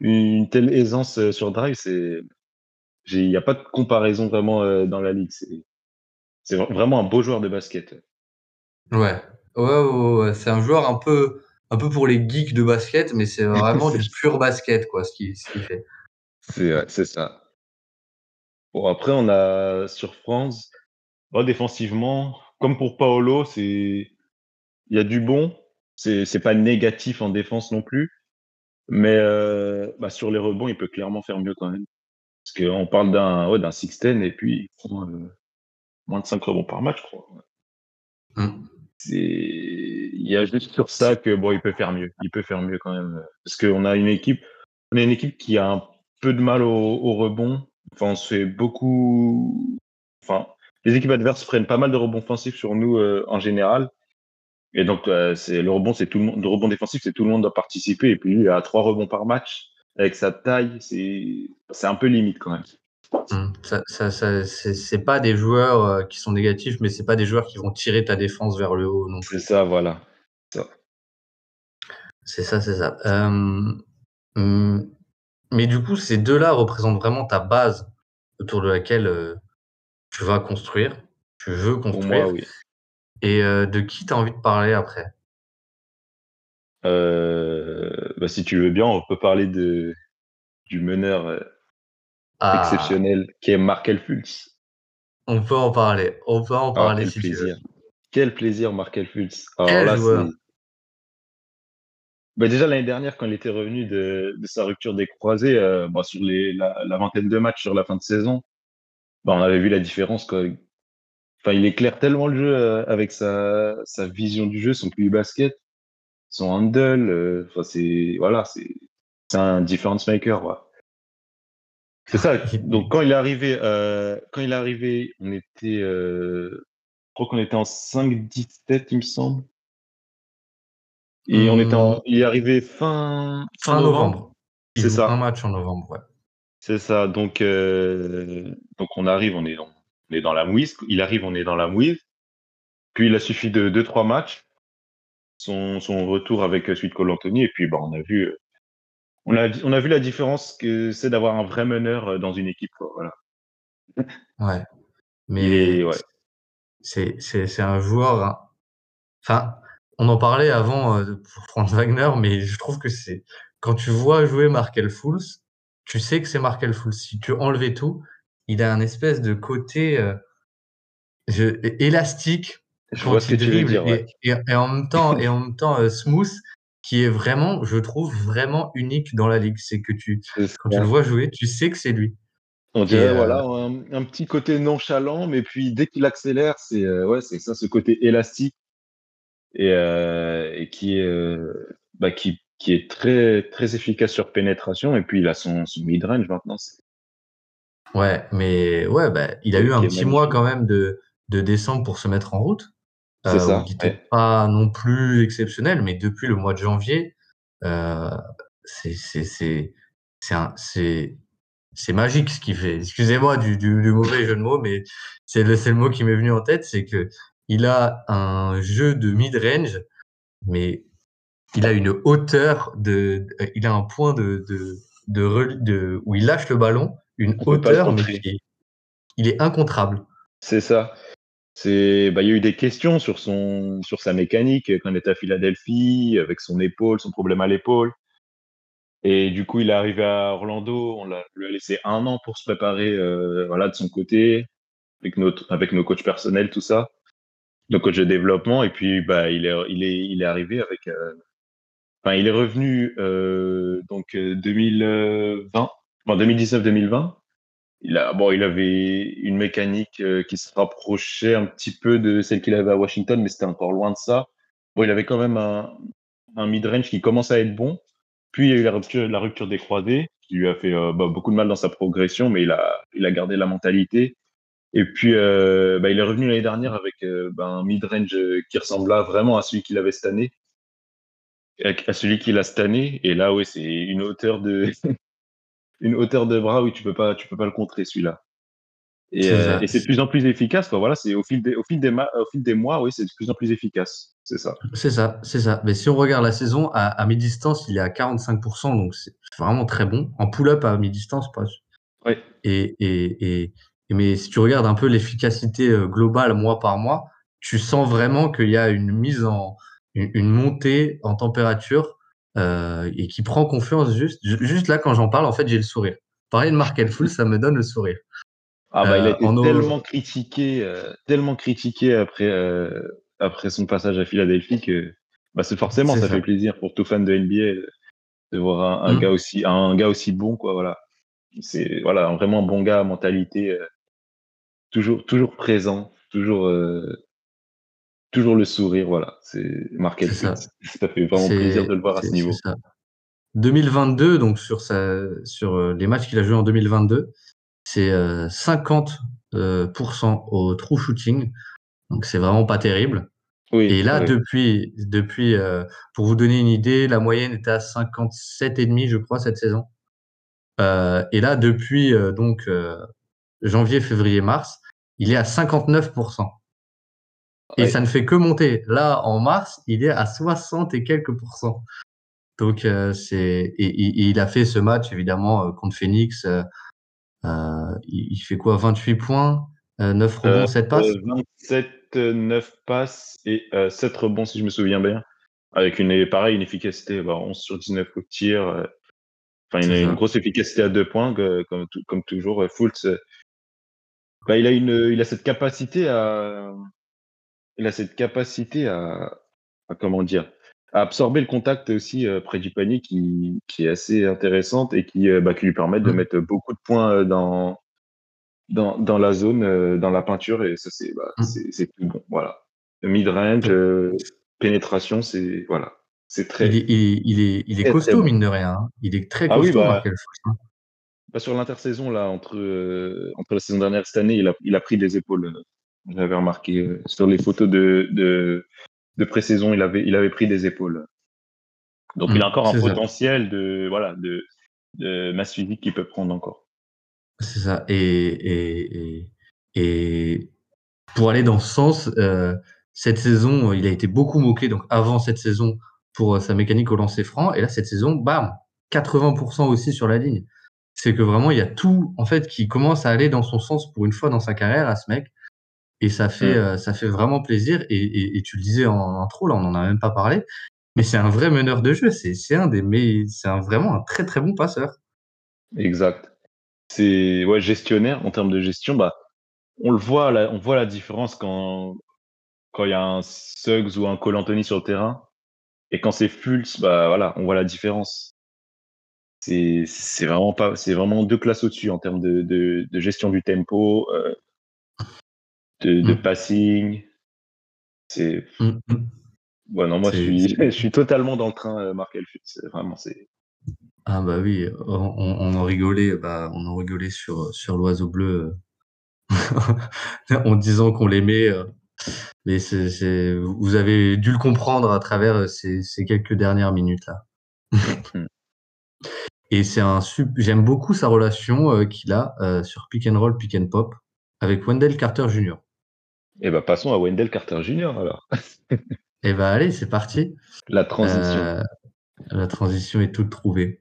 une telle aisance euh, sur drive, c'est il n'y a pas de comparaison vraiment dans la ligue. C'est vraiment un beau joueur de basket. Ouais, ouais, ouais, c'est un joueur un peu un peu pour les geeks de basket, mais c'est vraiment du pur basket quoi ce qu'il fait. C'est ça. Bon, après, on a sur France, défensivement, comme pour Paolo, c'est il y a du bon. C'est pas négatif en défense non plus, mais euh, bah, sur les rebonds, il peut clairement faire mieux quand même. Parce qu'on parle d'un ouais, d'un sixten et puis euh, moins de 5 rebonds par match, je crois. Mmh. Il y a juste sur ça que bon, il peut faire mieux. Il peut faire mieux quand même. Parce qu'on a une équipe, on a une équipe qui a un peu de mal au, rebond Enfin, on se fait beaucoup. Enfin, les équipes adverses prennent pas mal de rebonds offensifs sur nous euh, en général. Et donc, euh, c'est le rebond, c'est tout. Le rebond défensif, c'est tout le monde doit participer. Et puis lui, il a trois rebonds par match avec sa taille. C'est, c'est un peu limite quand même. Hum, ça, ça, c'est, pas des joueurs euh, qui sont négatifs, mais c'est pas des joueurs qui vont tirer ta défense vers le haut non plus. C'est ça, voilà. C'est ça, c'est ça. Hum, mais du coup, ces deux-là représentent vraiment ta base autour de laquelle euh, tu vas construire, tu veux construire. Pour moi, oui. Et euh, de qui tu as envie de parler après? Euh, bah, Si tu veux bien, on peut parler de, du meneur ah. exceptionnel qui est Markel Fultz. On peut en parler. On peut en ah, parler si plaisir. tu veux. Quel plaisir, Markel Fultz. Alors là, c'est bah déjà l'année dernière, quand il était revenu de, de sa rupture des croisés, euh, bah, sur les, la, la, vingtaine de matchs sur la fin de saison, bah, on avait vu la différence. Quoi. Enfin, il éclaire tellement le jeu euh, avec sa, sa vision du jeu, son plus basket, son handle. Euh, c'est voilà, c'est un difference maker. Ouais. C'est ça. Donc quand il est arrivé, euh, quand il est arrivé, on était, je crois qu'on était en 5-17, il me semble. Et on était en, il est arrivé fin, fin novembre. C'est ça. Un match en novembre, ouais. C'est ça. Donc, euh, donc on arrive, on est, dans, on est dans la mouise. Il arrive, on est dans la mouise. Puis il a suffi de deux trois matchs. Son, son retour avec euh, Call Anthony et puis bah, on a vu on a, on a vu la différence que c'est d'avoir un vrai meneur euh, dans une équipe voilà ouais mais ouais. c'est un joueur hein. enfin on en parlait avant euh, pour Franz Wagner, mais je trouve que c'est quand tu vois jouer Markel Fools, tu sais que c'est Markel Fools. Si tu enlevais tout, il a un espèce de côté euh, élastique je veux dire, et, en même temps et en même temps euh, smooth qui est vraiment je trouve vraiment unique dans la ligue. C'est que tu quand tu le vois jouer tu sais que c'est lui. On dirait voilà un, petit côté nonchalant mais puis dès qu'il accélère c'est ouais c'est ça ce côté élastique. Et, euh, et qui est euh, bah, qui, qui est très très efficace sur pénétration. Et puis il a son, son mid range maintenant. Ouais, mais ouais, bah, il a eu un petit mois quand même de, de décembre pour se mettre en route. C'est euh, ça. Qui n'était pas non plus exceptionnel, mais depuis le mois de janvier, euh, c'est magique ce qu'il fait. Excusez-moi du, du, du, mauvais jeu de mots, mais c'est le, le mot qui m'est venu en tête, c'est que il a un jeu de mid-range, mais il a une hauteur de, il a un point de, de, de, où il lâche le ballon, une hauteur, mais il est incontrable. C'est ça. Bah, il y a eu des questions sur son, sur sa mécanique quand il était à Philadelphie, avec son épaule, son problème à l'épaule. Et du coup, il est arrivé à Orlando. On l'a, lui a laissé un an pour se préparer, euh, voilà, de son côté, avec notre, avec nos coachs personnels, tout ça, nos coachs de développement. Et puis, bah, il est, il est, il est arrivé avec, euh, enfin, il est revenu euh, donc 2020, en 2019-2020. Il avait une mécanique qui se rapprochait un petit peu de celle qu'il avait à Washington, mais c'était encore loin de ça. Bon, il avait quand même un, un mid-range qui commence à être bon. Puis il y a eu la rupture, des croisés, qui lui a fait euh, bah, beaucoup de mal dans sa progression, mais il a, gardé la mentalité. Et puis euh, bah, il est revenu l'année dernière avec euh, bah, un mid-range qui ressembla vraiment à celui qu'il avait cette année, à celui qu'il a cette année. Et là, oui, c'est une hauteur de une hauteur de bras, oui, tu peux pas, tu peux pas le contrer celui-là. Et c'est de plus en plus efficace. Quoi. Voilà, c'est au fil des, au fil des, au fil des mois, oui, c'est de plus en plus efficace. C'est ça. C'est ça, c'est ça. Mais si on regarde la saison, à, mi-distance, il est à 45%, donc c'est vraiment très bon. En pull-up à mi-distance, pas. Oui. Et, et, et, mais si tu regardes un peu l'efficacité euh, globale mois par mois, tu sens vraiment qu'il y a une mise en, une, montée en température euh, et qui prend confiance juste. Juste là, quand j'en parle, en fait, j'ai le sourire. Parler de Mark Full, ça me donne le sourire. Ah bah, il a euh, été tellement critiqué, tellement critiqué après après son passage à Philadelphie que bah, c'est forcément ça, fait plaisir pour tout fan de NBA de voir un, mm. gars aussi un gars aussi bon quoi voilà c'est voilà vraiment un bon gars mentalité euh, toujours toujours présent toujours euh, toujours le sourire voilà c'est marqué ça. ça fait vraiment plaisir de le voir à ce niveau 2022 donc sur sa sur euh, les matchs qu'il a joué en 2022 c'est 50% au true shooting donc c'est vraiment pas terrible. Oui, et là, depuis, depuis euh, pour vous donner une idée, la moyenne était à 57,5, je crois, cette saison. Euh, et là, depuis euh, donc janvier, février, mars, il est à 59%. Et ça ne fait que monter. Là, en mars, il est à 60 et quelques pourcents. Donc, c'est et, il a fait ce match évidemment contre Phoenix. il, il, fait quoi? 28 points, 9 rebonds, 7 passes? 27 9 passes et 7 euh, rebonds, si je me souviens bien. Avec une, pareil, une efficacité, 11 bah, sur 19 au tir. Euh, enfin, il a une grosse efficacité à deux points, comme, comme toujours. Euh, Fultz, bah, il, a une, il a cette capacité à. Il a cette capacité à, comment dire, à absorber le contact aussi près du panier qui, qui, est assez intéressante et qui, bah, qui lui permet de mmh. mettre beaucoup de points dans, dans, dans la zone, euh, dans la peinture, et ça, c'est bah, mmh. c'est tout bon. Voilà. Mid-range, euh, pénétration, c'est voilà. C'est très. Il est, il est, il est, costaud, mine de rien. Hein. Il est très ah costaud, bah, bah, sur l'intersaison, là, entre, euh, entre la saison dernière et cette année, il a, il a pris des épaules. J'avais remarqué sur les photos de, de, de pré-saison, il avait, il avait pris des épaules. Donc, il a mmh, encore un potentiel de, voilà, de, de masse physique qu'il peut prendre encore. C'est ça. Et, et, et, pour aller dans ce sens, euh, cette saison, il a été beaucoup moqué. Donc avant cette saison, pour euh, sa mécanique au lancer franc. Et là, cette saison, bam, 80% aussi sur la ligne. C'est que vraiment, il y a tout, en fait, qui commence à aller dans son sens pour une fois dans sa carrière à ce mec. Et ça fait, mmh. euh, ça fait vraiment plaisir. Et, et, tu le disais en intro, là, on n'en a même pas parlé. Mais c'est un vrai meneur de jeu. C'est un des, mais c'est vraiment un très très bon passeur. Exact c'est ouais, gestionnaire en termes de gestion, bah, on le voit, la, on voit la différence quand quand il y a un Suggs ou un Cole Anthony sur le terrain et quand c'est Fultz, bah voilà, on voit la différence. C'est c'est vraiment pas, c'est vraiment deux classes au-dessus en termes de, de, de, gestion du tempo, euh, de, de mmh. passing. C'est mmh, ouais, non, moi je suis je suis totalement dans le train, euh, Markel Fultz. Vraiment, c'est ah bah oui, on, on en rigolait, bah, on en rigolait sur, sur l'oiseau bleu en disant qu'on l'aimait. Euh, mais c'est, vous avez dû le comprendre à travers euh, ces, ces quelques dernières minutes là. Et c'est un j'aime beaucoup sa relation euh, qu'il a sur pick and roll, pick and pop avec Wendell Carter Jr. Et eh bah passons à Wendell Carter Jr. alors. Et eh bah allez, c'est parti. La transition. la transition est toute trouvée.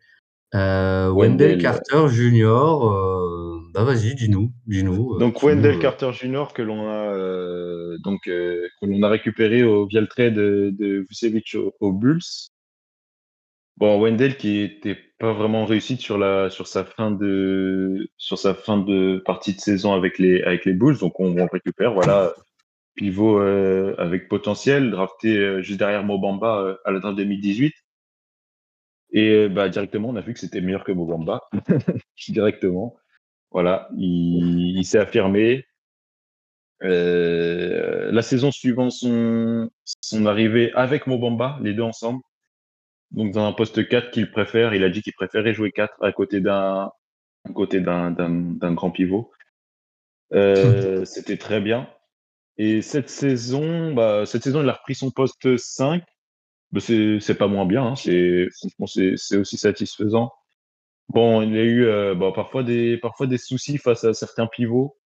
Euh, Wendell, Carter Jr., euh, bah vas-y, dis-nous, dis-nous. Donc Wendell Carter Jr. que l'on a donc que l'on a récupéré au, via le trade de, de Vucevic aux Bulls. Bon, Wendell qui était pas vraiment réussi sur la sur sa fin de sur sa fin de partie de saison avec les avec les Bulls, donc on, on récupère voilà pivot euh, avec potentiel drafté euh, juste derrière Mobamba euh, à la draft 2018. Et bah directement on a vu que c'était meilleur que Mobamba directement. Voilà, il, il s'est affirmé. la saison suivant son son arrivée avec Mobamba, les deux ensemble donc dans un poste 4 qu'il préfère, il a dit qu'il préférait jouer 4 à côté d'un côté d'un grand pivot. C'était très bien. Et cette saison, bah, cette saison, il a repris son poste 5. Bah, c'est pas moins bien. Hein. C'est aussi satisfaisant. Bon, il a eu euh, bah, parfois des parfois des soucis face à certains pivots,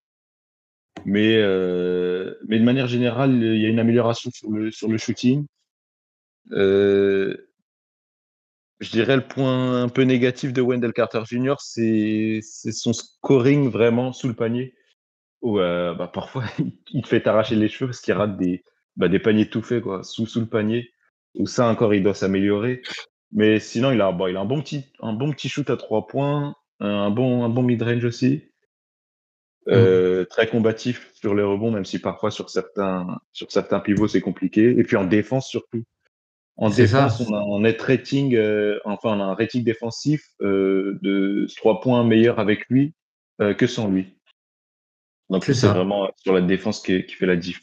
mais euh, mais de manière générale, il y a une amélioration sur le sur le shooting. Euh, je dirais le point un peu négatif de Wendell Carter Jr., c'est son scoring vraiment sous le panier. Où euh, bah, parfois, il te fait arracher les cheveux parce qu'il rate des, bah, des paniers tout faits quoi, sous, sous le panier. Où ça encore, il doit s'améliorer. Mais sinon, il a, bah, il a un, bon petit, un bon petit shoot à trois points, un bon, un bon mid-range aussi. Euh, mmh. Très combatif sur les rebonds, même si parfois sur certains, sur certains pivots c'est compliqué. Et puis en défense surtout. En défense, on a un net rating, euh, enfin, on a un rating défensif euh, de 3 points meilleur avec lui euh, que sans lui. Donc, c'est vraiment sur la défense qui, qui fait la diff.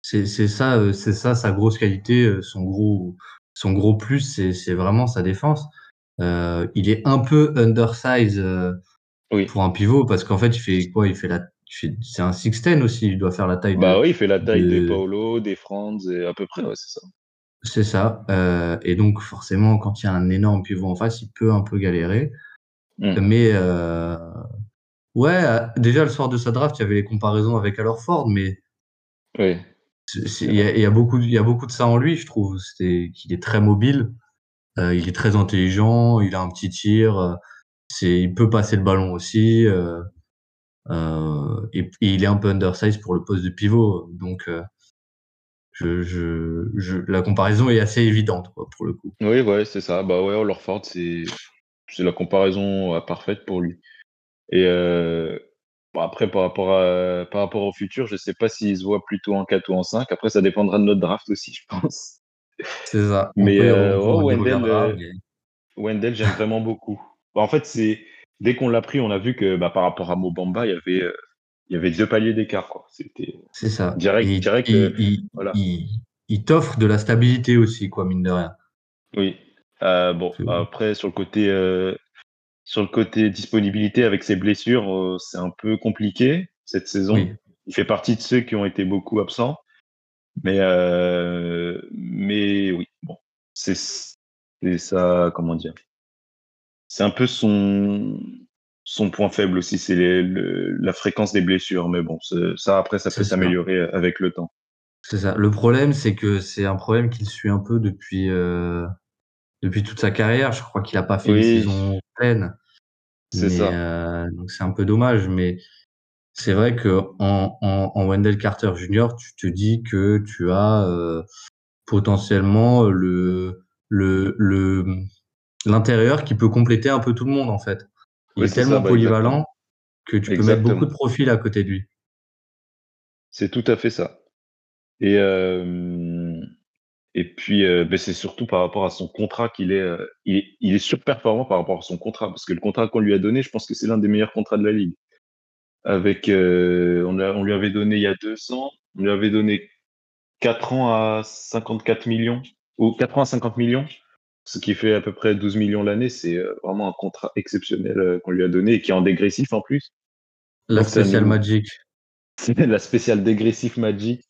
C'est ça, c'est ça sa grosse qualité, son gros, son gros plus, c'est vraiment sa défense. il est un peu undersize oui. pour un pivot parce qu'en fait, il fait quoi? Il fait la, c'est un 6'10 aussi. Il doit faire la taille. Bah oui, il fait la taille de... Paolo, des Franz, et à peu près, ouais, c'est ça. C'est ça. Euh, et donc, forcément, quand il y a un énorme pivot en face, il peut un peu galérer. Mmh. Mais euh, ouais, déjà le soir de sa draft, il y avait les comparaisons avec Alors Ford, mais oui. il y, a, y, a beaucoup, il y a beaucoup de ça en lui, je trouve. C'est qu'il est très mobile, euh, il est très intelligent, il a un petit tir, c'est, il peut passer le ballon aussi, euh, et, et, il est un peu undersized pour le poste de pivot. Donc je, je, la comparaison est assez évidente quoi, pour le coup. Oui, ouais, c'est ça. Bah ouais, Orford, c'est c'est la comparaison euh, parfaite pour lui. Et euh, bon, après, par rapport, à, par rapport au futur, je sais pas s'il se voit plutôt en 4 ou en 5. Après, ça dépendra de notre draft aussi, je pense. C'est ça. Mais euh, oh, Wendell, euh, Wendell j'aime vraiment beaucoup. Bah, en fait, c'est dès qu'on l'a pris, on a vu que bah, par rapport à Mobamba, il y avait euh, il y avait deux paliers d'écart. C'était c'est ça. Direct, direct. Il, voilà. il, t'offre de la stabilité aussi, quoi, mine de rien. Oui. Euh, bon, après, sur le côté, euh, sur le côté disponibilité avec ses blessures, euh, c'est un peu compliqué cette saison. Il fait partie de ceux qui ont été beaucoup absents. Mais, euh, mais oui, bon, c'est ça, comment dire. C'est un peu son, son point faible aussi, c'est la fréquence des blessures. Mais bon, ça, après, ça peut s'améliorer avec le temps. C'est ça. Le problème, c'est que c'est un problème qu'il suit un peu depuis, euh, depuis toute sa carrière. Je crois qu'il n'a pas fait une saison pleine. C'est ça. Euh, donc c'est un peu dommage, mais c'est vrai que en, en, Wendell Carter Jr., tu te dis que tu as euh, potentiellement le le l'intérieur qui peut compléter un peu tout le monde en fait. Il est, tellement bah, polyvalent que tu peux mettre beaucoup de profils à côté de lui. C'est tout à fait ça. Et, euh, et puis, euh, ben, c'est surtout par rapport à son contrat qu'il est, euh, il est, il est surperformant par rapport à son contrat. Parce que le contrat qu'on lui a donné, je pense que c'est l'un des meilleurs contrats de la ligue. Avec, on, on lui avait donné il y a deux ans, on lui avait donné 4 ans à 54 millions, ou 4 ans à 50 millions ce qui fait à peu près 12 millions l'année. C'est euh, vraiment un contrat exceptionnel euh, qu'on lui a donné et qui est en dégressif en plus. La spéciale Magic. C'est la spéciale dégressif Magic,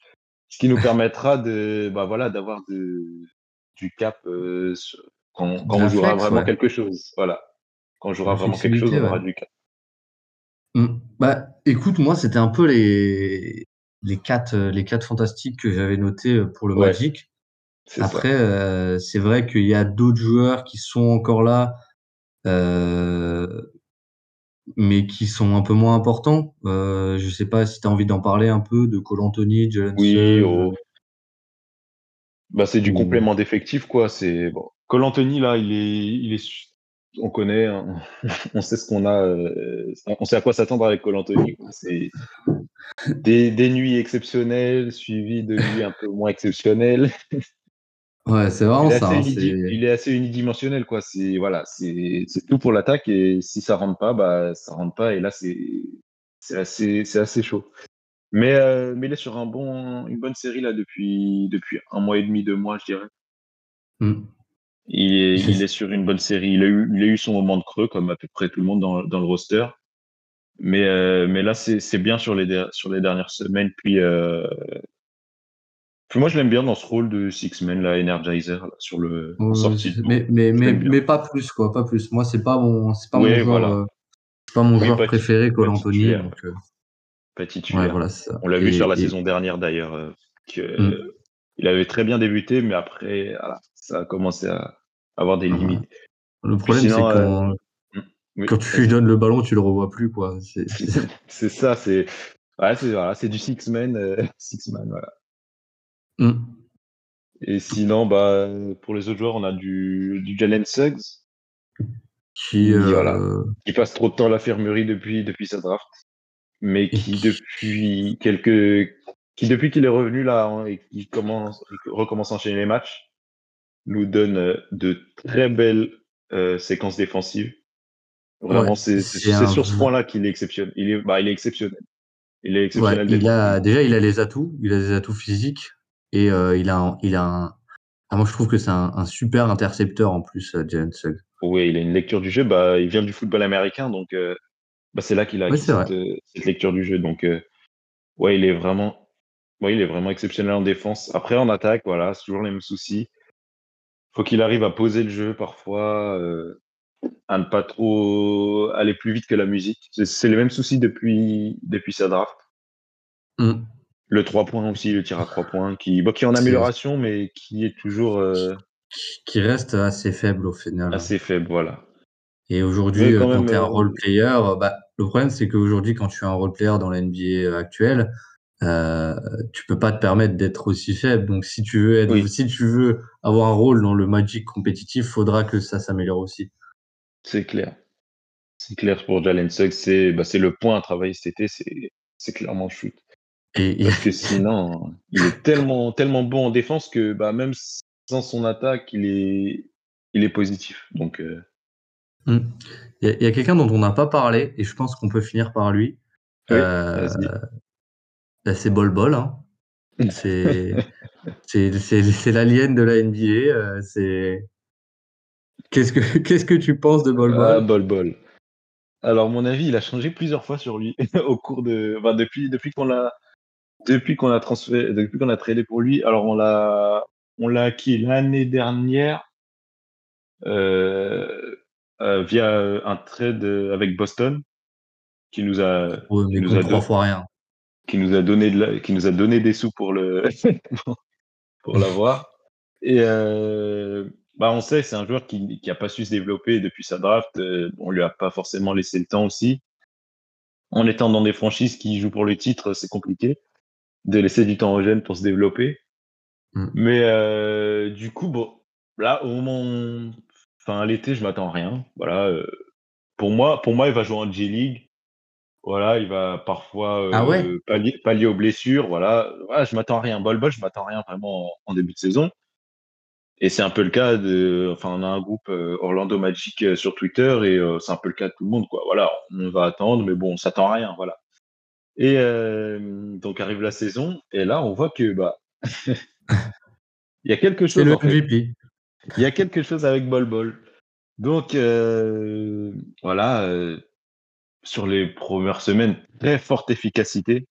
ce qui nous permettra de, bah voilà, d'avoir du cap euh, quand, on jouera vraiment quelque chose. Voilà. Quand on jouera vraiment quelque chose, on aura du cap. Mmh. Bah, écoute, moi, c'était un peu les, les, quatre, les quatre fantastiques que j'avais notés pour le Magic. Après, euh, c'est vrai qu'il y a d'autres joueurs qui sont encore là, euh, mais qui sont un peu moins importants. Euh, je sais pas si tu as envie d'en parler un peu de Cole Anthony, Jalen Oui, oh. Bah, c'est du complément d'effectif, quoi. C'est bon. Cole Anthony, là, il est, il est, on connaît, hein. on sait ce qu'on a, euh, on sait à quoi s'attendre avec Cole Anthony. quoi. C'est des, des nuits exceptionnelles suivies de nuits un peu moins exceptionnelles. Ouais, c'est vraiment Il est, ça. hein, il est assez unidimensionnel, quoi. C'est voilà, c'est tout pour l'attaque et si ça rentre pas, bah ça rentre pas et là c'est c'est assez c'est assez chaud. Mais euh, mais il est sur un bon une bonne série là depuis depuis un mois et demi deux mois, je dirais. Hmm. Il est, il est sur une bonne série. Il a, eu, il a eu son moment de creux, comme à peu près tout le monde dans, dans le roster. Mais, euh, mais là, c'est c'est bien sur les, der- sur les dernières semaines. Puis, euh, puis moi, je l'aime bien dans ce rôle de Six-Man, là, Energizer, là, sur le Ouais, sortie mais, mais, mais, mais pas plus, quoi, pas plus. Moi, c'est pas mon, c'est pas mon voilà. euh, pas mon Oui, préféré, Cole Anthony. Donc, euh, Pas titulaire. ouais, voilà, ça. On l'a vu sur la et- saison dernière, d'ailleurs. euh, que, Mm. Il avait très bien débuté, mais après, voilà, ça a commencé à avoir des limites. Le problème, c'est quand, euh, Oui, quand tu lui donnes le ballon, tu le revois plus, quoi. C'est, ça, c'est ouais, c'est voilà, du six-man, euh, six-man, voilà. Hmm. Et sinon, bah, pour les autres joueurs, on a du, du Jalen Suggs, Qui, euh, Voilà. qui passe trop de temps à l'infirmerie depuis, depuis sa draft, mais qui, qui- depuis quelques, qui, depuis qu'il est revenu là hein, et qu'il commence, recommence à enchaîner les matchs, nous donne euh, de très belles euh, séquences défensives. Vraiment, Ouais, c'est sur ce point-là qu'il est exceptionnel. Il est, bah, il est exceptionnel. Il est ouais, exceptionnel. il a, déjà, il a les atouts, il a des atouts physiques et euh, il a, un- il a un, ah, moi, je trouve que c'est un, un super intercepteur en plus, euh, Jalen Suggs. Oui, il a une lecture du jeu. Bah, il vient du football américain, donc euh, bah, c'est là qu'il a Oui, cette, cette lecture du jeu. Donc, euh, ouais, il est vraiment, ouais, il est vraiment exceptionnel en défense. Après, en attaque, voilà, c'est toujours les mêmes soucis. Faut qu'il arrive à poser le jeu parfois, à ne pas trop aller plus vite que la musique. C'est- les mêmes soucis depuis depuis sa draft. Hmm. Le 3 points aussi, le tir à 3 points, qui, bon, qui est en amélioration, mais qui est toujours euh, Qui reste assez faible au final. assez faible, voilà. Et aujourd'hui, euh, quand tu es un euh, role player, bah, le problème c'est qu'aujourd'hui, quand tu es un role player dans la NBA actuelle, euh, tu peux pas te permettre d'être aussi faible. Donc, si tu veux être, Oui. si tu veux avoir un rôle dans le Magic compétitif, faudra que ça s'améliore aussi. C'est clair. C'est clair pour Jalen Suggs, c'est bah, c'est le point à travailler cet été, c'est c'est clairement le shoot. Et, et- Parce que sinon, il est tellement, tellement bon en défense que bah, même sans son attaque, il est, il est positif. Donc, euh, Hmm. il y a, quelqu'un dont on n'a pas parlé, et je pense qu'on peut finir par lui. Oui, Euh, bah, c'est Bol Bol. Hein. C'est l'alien de la NBA. euh, c'est qu'est-ce que qu'est-ce que tu penses de Bol Bol? Ah, bol bol. Alors, mon avis, il a changé plusieurs fois sur lui au cours de. enfin, depuis depuis qu'on l'a depuis qu'on a transféré, depuis qu'on a tradé pour lui. Alors, on l'a on l'a acquis l'année dernière euh, euh, via un trade avec Boston qui nous a Ouais, qui nous a trois fois rien. qui nous a donné de la- qui nous a donné des sous pour le pour l'avoir et euh, bah on sait c'est un joueur qui qui a pas su se développer depuis sa draft euh, on lui a pas forcément laissé le temps aussi en étant dans des franchises qui jouent pour le titre c'est compliqué de laisser du temps aux jeunes pour se développer Mm. mais euh, du coup bon là au moment où- enfin à l'été je m'attends à rien voilà euh, pour moi pour moi il va jouer en G League voilà, il va parfois euh, Ah ouais? pallier, pallier aux blessures. Voilà, voilà je m'attends à rien. Bol bol, je m'attends à rien vraiment en, en début de saison. Et c'est un peu le cas de. Enfin, on a un groupe Orlando Magic sur Twitter et c'est un peu le cas de tout le monde. Quoi. Voilà, on va attendre, mais bon, on s'attend à rien. Voilà. Et euh, donc arrive la saison et là, on voit que bah il y a quelque chose. le en fait. MVP. Il y a quelque chose avec Bol Bol. Donc, euh, voilà, euh, sur les premières semaines, très forte efficacité.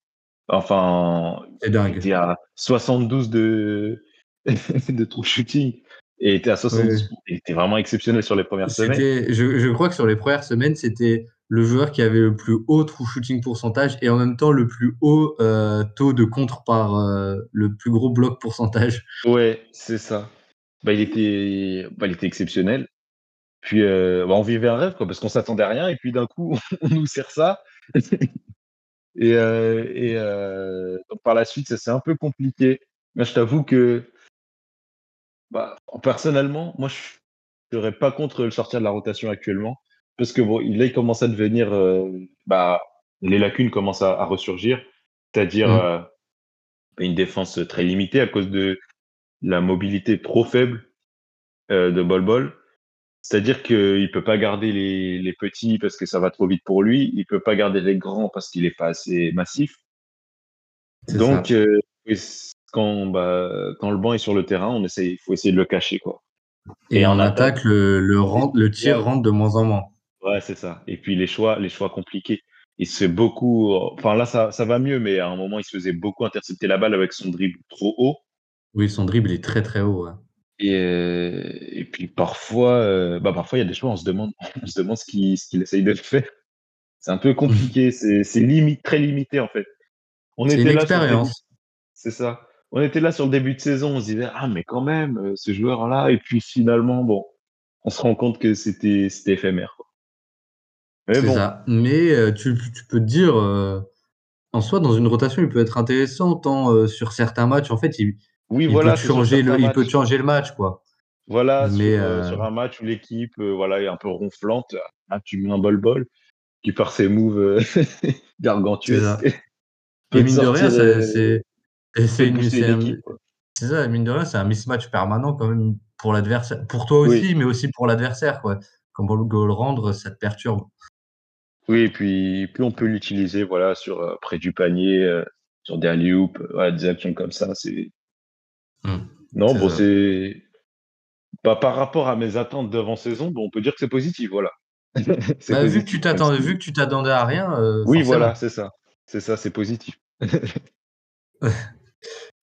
Enfin, C'est il dingue. était à 72 de, de true shooting et était à 70. Ouais. Il était vraiment exceptionnel sur les premières semaines. Je crois que sur les premières semaines, c'était le joueur qui avait le plus haut true shooting pourcentage et en même temps le plus haut euh, taux de contre par euh, le plus gros bloc pourcentage. Ouais, c'est ça. Bah, il était, bah, il était exceptionnel. Puis euh, bah, on vivait un rêve, quoi, parce qu'on s'attendait à rien, et puis d'un coup, on nous sert ça. et, euh, et euh, donc par la suite, ça c'est un peu compliqué. Mais je t'avoue que, bah, personnellement, moi, je serais pas contre le sortir de la rotation actuellement, parce que bon, là, il commence à devenir, bah, les lacunes commencent à, à ressurgir, c'est-à-dire Mm. une défense très limitée à cause de la mobilité trop faible euh, de Bol Bol. C'est-à-dire qu'il ne peut pas garder les, les, petits parce que ça va trop vite pour lui. Il ne peut pas garder les grands parce qu'il n'est pas assez massif. Donc, euh, quand, bah, quand le banc est sur le terrain, on essaie, il faut essayer de le cacher. Quoi. Et, Et en, attaque, attaque, le, le, rentre, le tir rentre de moins en moins. Ouais, c'est ça. Et puis les choix, les choix compliqués. Il se fait beaucoup. Enfin là, ça, ça va mieux, mais à un moment, il se faisait beaucoup intercepter la balle avec son dribble trop haut. Oui, son dribble est très très haut. Ouais. Et, euh, et, puis parfois, euh, bah parfois il y a des choix, on se demande, on se demande ce qu'il essaye de faire. C'est un peu compliqué, c'est limite, très limité en fait. On était une là expérience. C'est ça. On était là sur le début de saison, on se disait ah mais quand même euh, ce joueur là, et puis finalement bon, on se rend compte que c'était c'était éphémère. Quoi. Mais bon. Ça. Mais euh, tu, tu, peux te dire, euh, en soi dans une rotation il peut être intéressant tant euh, sur certains matchs en fait il, oui, il voilà, peut changer le, il peut changer le match, quoi. Voilà, Mais sur, euh... sur, un match où l'équipe euh, voilà, est un peu ronflante, ah, tu mets un bol-bol qui part ses moves euh, gargantuesques. Et mine de rien, c'est c'est ça, mine de rien, c'est un mismatch permanent quand même pour l'adversaire, pour toi aussi, oui. mais aussi pour l'adversaire, quoi. Quand le rendre, ça te perturbe. Oui, et puis plus on peut l'utiliser, voilà, sur euh, près du panier, euh, sur des alley voilà, des actions comme ça, c'est Mmh. Non, bon, c'est. Bah, par rapport à mes attentes d'avant-saison, bon, on peut dire que c'est positif, voilà. bah, positif, vu, que tu t'attendais, vu que tu t'attendais à rien. Euh, oui, voilà, c'est ça. C'est ça, c'est positif.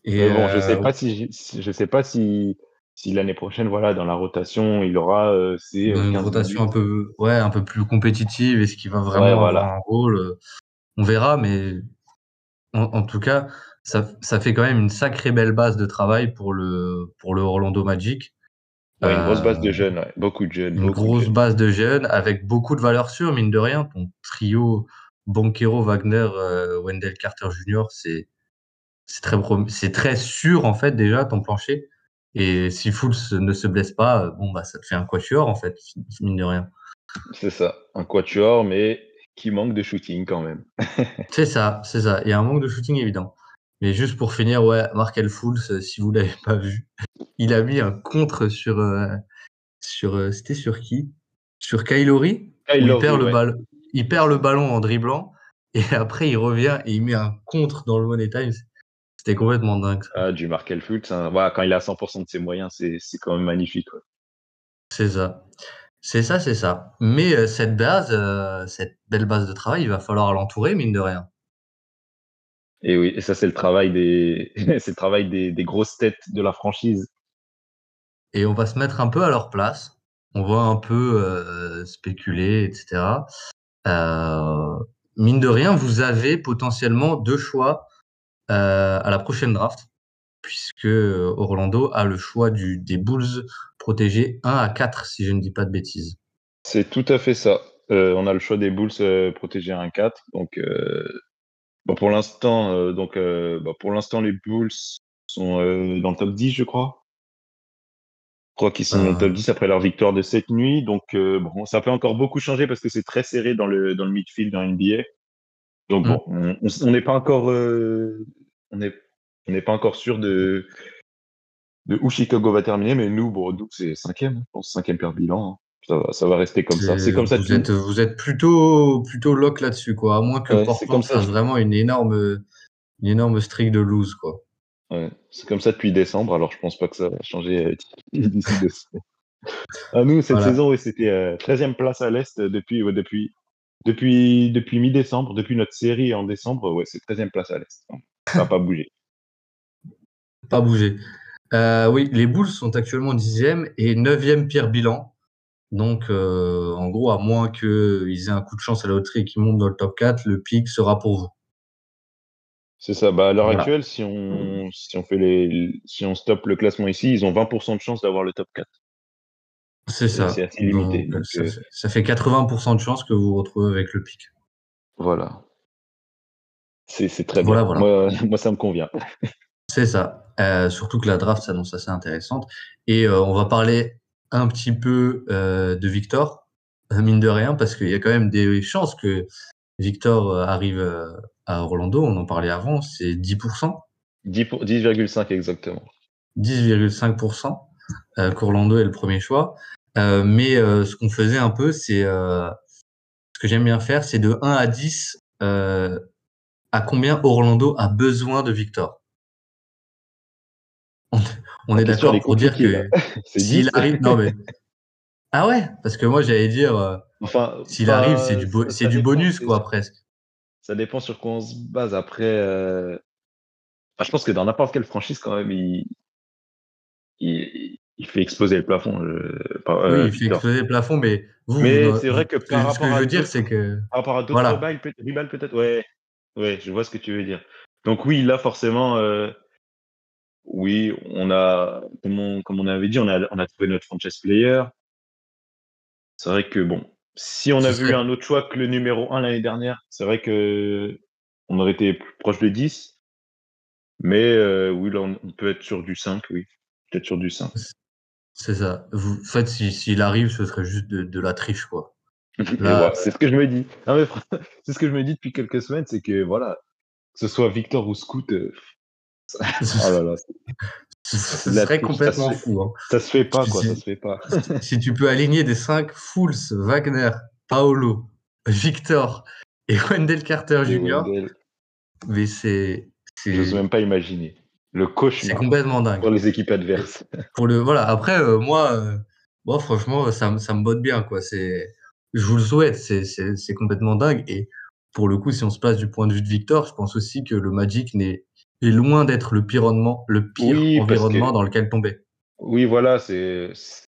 Et bon, je sais pas si je sais pas si, si l'année prochaine, voilà, dans la rotation, il aura euh, ces une rotation minutes. un peu, ouais, un peu plus compétitive. Est-ce qu'il va vraiment ouais, voilà. avoir un rôle euh, On verra, mais en, en tout cas, ça, ça, fait quand même une sacrée belle base de travail pour le, pour le Orlando Magic. Ouais, une grosse base de jeunes, ouais. beaucoup de jeunes. Une grosse de jeunes. base de jeunes avec beaucoup de valeurs sûres, mine de rien. Ton trio Banquero, Wagner, euh, Wendell Carter Jr., c'est très, c'est très sûr, en fait, déjà, ton plancher. Et si Fools ne se blesse pas, bon, bah, ça te fait un quatuor, en fait, mine de rien. C'est ça, un quatuor, mais qui manque de shooting quand même. c'est ça, c'est ça. Il y a un manque de shooting évident. Mais juste pour finir, ouais, Markel Fools, si vous l'avez pas vu, il a mis un contre sur, euh, sur euh, c'était sur qui? Sur Kylori. Il perd ouais. le ballon, il perd le ballon en dribblant et après il revient et il met un contre dans le Money Times. C'était complètement dingue. Ah, du Markel hein. voilà, quand il a 100% de ses moyens, c'est quand même magnifique. Ouais. C'est ça. C'est ça, c'est ça. Mais euh, cette base, euh, cette belle base de travail, il va falloir l'entourer, mine de rien. Et oui, et ça c'est le travail des, c'est le travail des, des, grosses têtes de la franchise. Et on va se mettre un peu à leur place. On va un peu euh, spéculer, etc. Mine de rien, vous avez potentiellement deux choix à la prochaine draft, puisque Orlando a le choix du, des Bulls protégés 1 à 4, si je ne dis pas de bêtises. C'est tout à fait ça. Euh, on a le choix des Bulls euh, protégés 1 à 4. Donc, euh, bon, pour l'instant, euh, donc, euh, bah, pour l'instant, les Bulls sont euh, dans le top 10, je crois. Je crois qu'ils sont dans le top 10 après leur victoire de cette nuit. Donc, bon, ça peut encore beaucoup changer parce que c'est très serré dans le, dans le midfield dans NBA. Donc, bon, mm. on n'est pas encore, on n'est on pas encore sûr de, de où Chicago va terminer, mais nous, bon, nous c'est cinquième, je pense, cinquième pire bilan. Hein. Ça, va, ça va rester comme ça. C'est comme ça. Vous êtes, vous êtes plutôt, plutôt lock là-dessus, quoi. À moins que ouais, Portland fasse vraiment une énorme, une énorme streak de lose, quoi. Ouais, c'est comme ça depuis décembre, alors je pense pas que ça va changer d'ici deux semaines. À nous, cette voilà. saison, c'était euh, 13e place à l'Est depuis, ouais, depuis, depuis, depuis mi-décembre, depuis notre série en décembre, ouais, c'est 13e place à l'Est. Ça n'a pas bougé. Pas bougé. Euh, oui, les Bulls sont actuellement 10e et 9e pire bilan. Donc, euh, en gros, à moins qu'ils aient un coup de chance à la loterie et qu'ils montent dans le top 4, le pic sera pour vous. C'est ça. Bah, à l'heure voilà. actuelle, si on, si on fait les, si on stoppe le classement ici, ils ont 20% de chance d'avoir le top 4. C'est ça. C'est assez limité. Donc, Donc, ça, euh, fait, ça fait 80% de chances que vous vous retrouvez avec le pic. voilà. C'est très Voilà, bien. voilà. Moi, moi, ça me convient. C'est ça. Euh, surtout que la draft s'annonce assez intéressante. Et euh, on va parler un petit peu de Victor, mine de rien, parce qu'il y a quand même des chances que Victor arrive à Orlando. On en parlait avant, c'est 10%, 10 pour- 10,5 exactement. 10,5% euh, qu'Orlando est le premier choix. Euh, mais euh, ce qu'on faisait un peu, c'est euh, ce que j'aime bien faire, c'est de 1 à 10 euh, à combien Orlando a besoin de Victor. On, est d'accord pour dire que s'il 10. arrive, non mais ah ouais, parce que moi j'allais dire euh, Enfin, s'il arrive, c'est du bo- c'est du bonus quoi presque. Ça dépend sur quoi on se base. Après, euh, enfin, je pense que dans n'importe quelle franchise, quand même, il, il, il fait exploser le plafond. je- oui, euh, il fait Victor. exploser le plafond, mais vous, Mais vous- c'est vrai que par ce que rapport je à veux dire, d'autres- c'est que Par rapport à d'autres Voilà. peut-être Ouais, ouais, je vois ce que tu veux dire. Donc oui, là forcément, euh, oui, on a, comme on, comme on avait dit, on a, on a trouvé notre franchise player. C'est vrai que bon, si on Ce a vu serait- un autre choix que le numéro 1 l'année dernière, c'est vrai que on aurait été plus proche de 10. Mais euh, oui, là, on, on peut être sur du 5, oui. Peut-être sur du 5. C'est ça. Vous, en fait, si- s'il arrive, ce serait juste de, de la triche quoi. Là, c'est ce que je me dis. C'est ce que je me dis depuis quelques semaines, c'est que voilà, que ce soit Victor ou Scoot, euh, oh là là, Ce serait complètement ça fou. hein. ça se fait pas, quoi, Si- ça se fait pas. Si tu peux aligner des 5 Fools, Wagner, Paolo, Victor et Wendell Carter Et Jr., Wendell, mais c'est c'est J'ose même pas imaginer. Le c'est cauchemar complètement dingue. pour les équipes adverses. Pour le voilà. Après, euh, moi, euh, moi, franchement, ça, me- ça me botte bien quoi. C'est, je vous le souhaite. C'est c'est c'est complètement dingue. Et pour le coup, si on se place du point de vue de Victor, je pense aussi que le Magic n'est est loin d'être le pire environnement, le pire Oui, environnement que- dans lequel tomber. Oui, voilà, c'est c'est-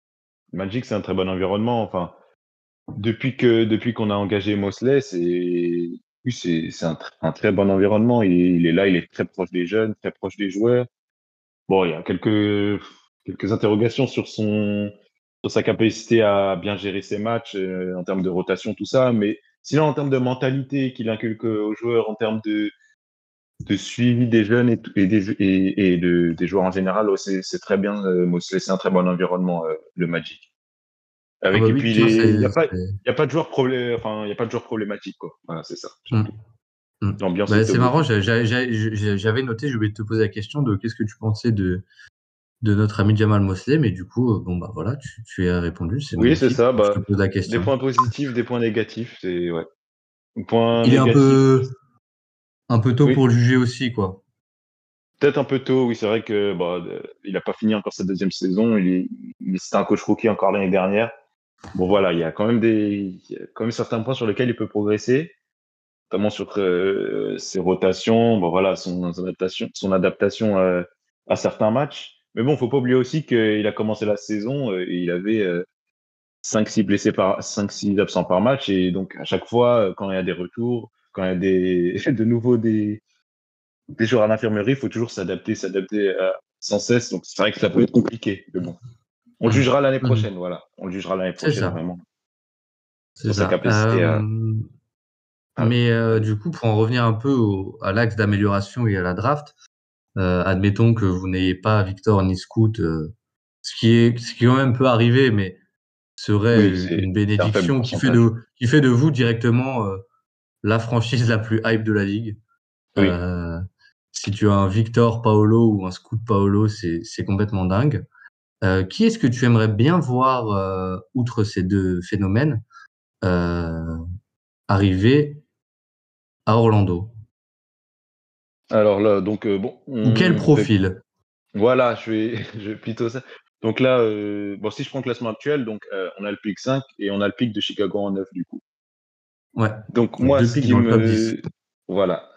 Magic, c'est un très bon environnement. Enfin, depuis que depuis qu'on a engagé Mosley, c'est c'est un, tr- un très bon environnement. Il, est- là, il est très proche des jeunes, très proche des joueurs. Bon, il y a quelques interrogations sur son sur sa capacité à bien gérer ses matchs euh, en termes de rotation, tout ça. Mais sinon, en termes de mentalité qu'il inculque aux joueurs, en termes de de suivi des jeunes et, des, joueurs en général, c'est très bien. Euh, c'est un très bon environnement, euh, le Magic. Avec, Ah bah et oui, puis, tu vois, les- il n'y a, pas- a de problé- enfin, y a pas de joueurs problématiques, quoi. Voilà, c'est ça. Mm. surtout. Mm. L'ambiance Bah, est c'est marrant, j'avais noté, je voulais te poser la question de qu'est-ce que tu pensais de, de notre ami Jamal Mosley, mais du coup, euh, bon, bah voilà, tu, tu as répondu. Oui, c'est ça, bah, je te pose la Des points positifs, des points négatifs, c'est ouais. Point Il est un peu, un peu tôt Oui. pour le juger aussi, quoi. Peut-être un peu tôt, oui, c'est vrai que bah, euh, il n'a pas fini encore sa deuxième saison. Il est, il- c'était un coach rookie encore l'année dernière. Bon voilà, il y a quand même des, quand même certains points sur lesquels il peut progresser, notamment sur euh, ses rotations. Bon voilà, son, adaptation, son adaptation euh, à certains matchs. Mais bon, faut pas oublier aussi qu'il a commencé la saison euh, et il avait euh, 5-6 blessés par 5-6 absents par match et donc à chaque fois quand il y a des retours, quand il y a des de nouveau des des joueurs à l'infirmerie, il faut toujours s'adapter, s'adapter sans cesse. Donc c'est vrai que ça peut être compliqué. On le Mhm. jugera l'année Mhm. prochaine, voilà. On le jugera l'année prochaine, ça. vraiment. C'est ça. capacité à- Euh, à- Mais euh, du coup, pour en revenir un peu au- à l'axe d'amélioration et à la draft, euh, admettons que vous n'ayez pas Victor ni Scoot, euh, ce qui est ce qui quand même peut arriver, mais serait Oui, une bénédiction qui fait de qui fait de vous directement la franchise la plus hype de la ligue. Oui. Si tu as un Victor Paolo ou un Scoot Paolo, c'est c'est complètement dingue. Euh, qui est-ce que tu aimerais bien voir, euh, outre ces deux phénomènes, euh, arriver à Orlando? Alors là, donc bon. Ou quel on- profil? Voilà, je vais, je vais plutôt ça. Donc là, bon, si je prends le classement actuel, donc on a le pic 5 et on a le pic de Chicago en 9 du coup. Ouais. Donc moi, deux ce qui me, 10. voilà,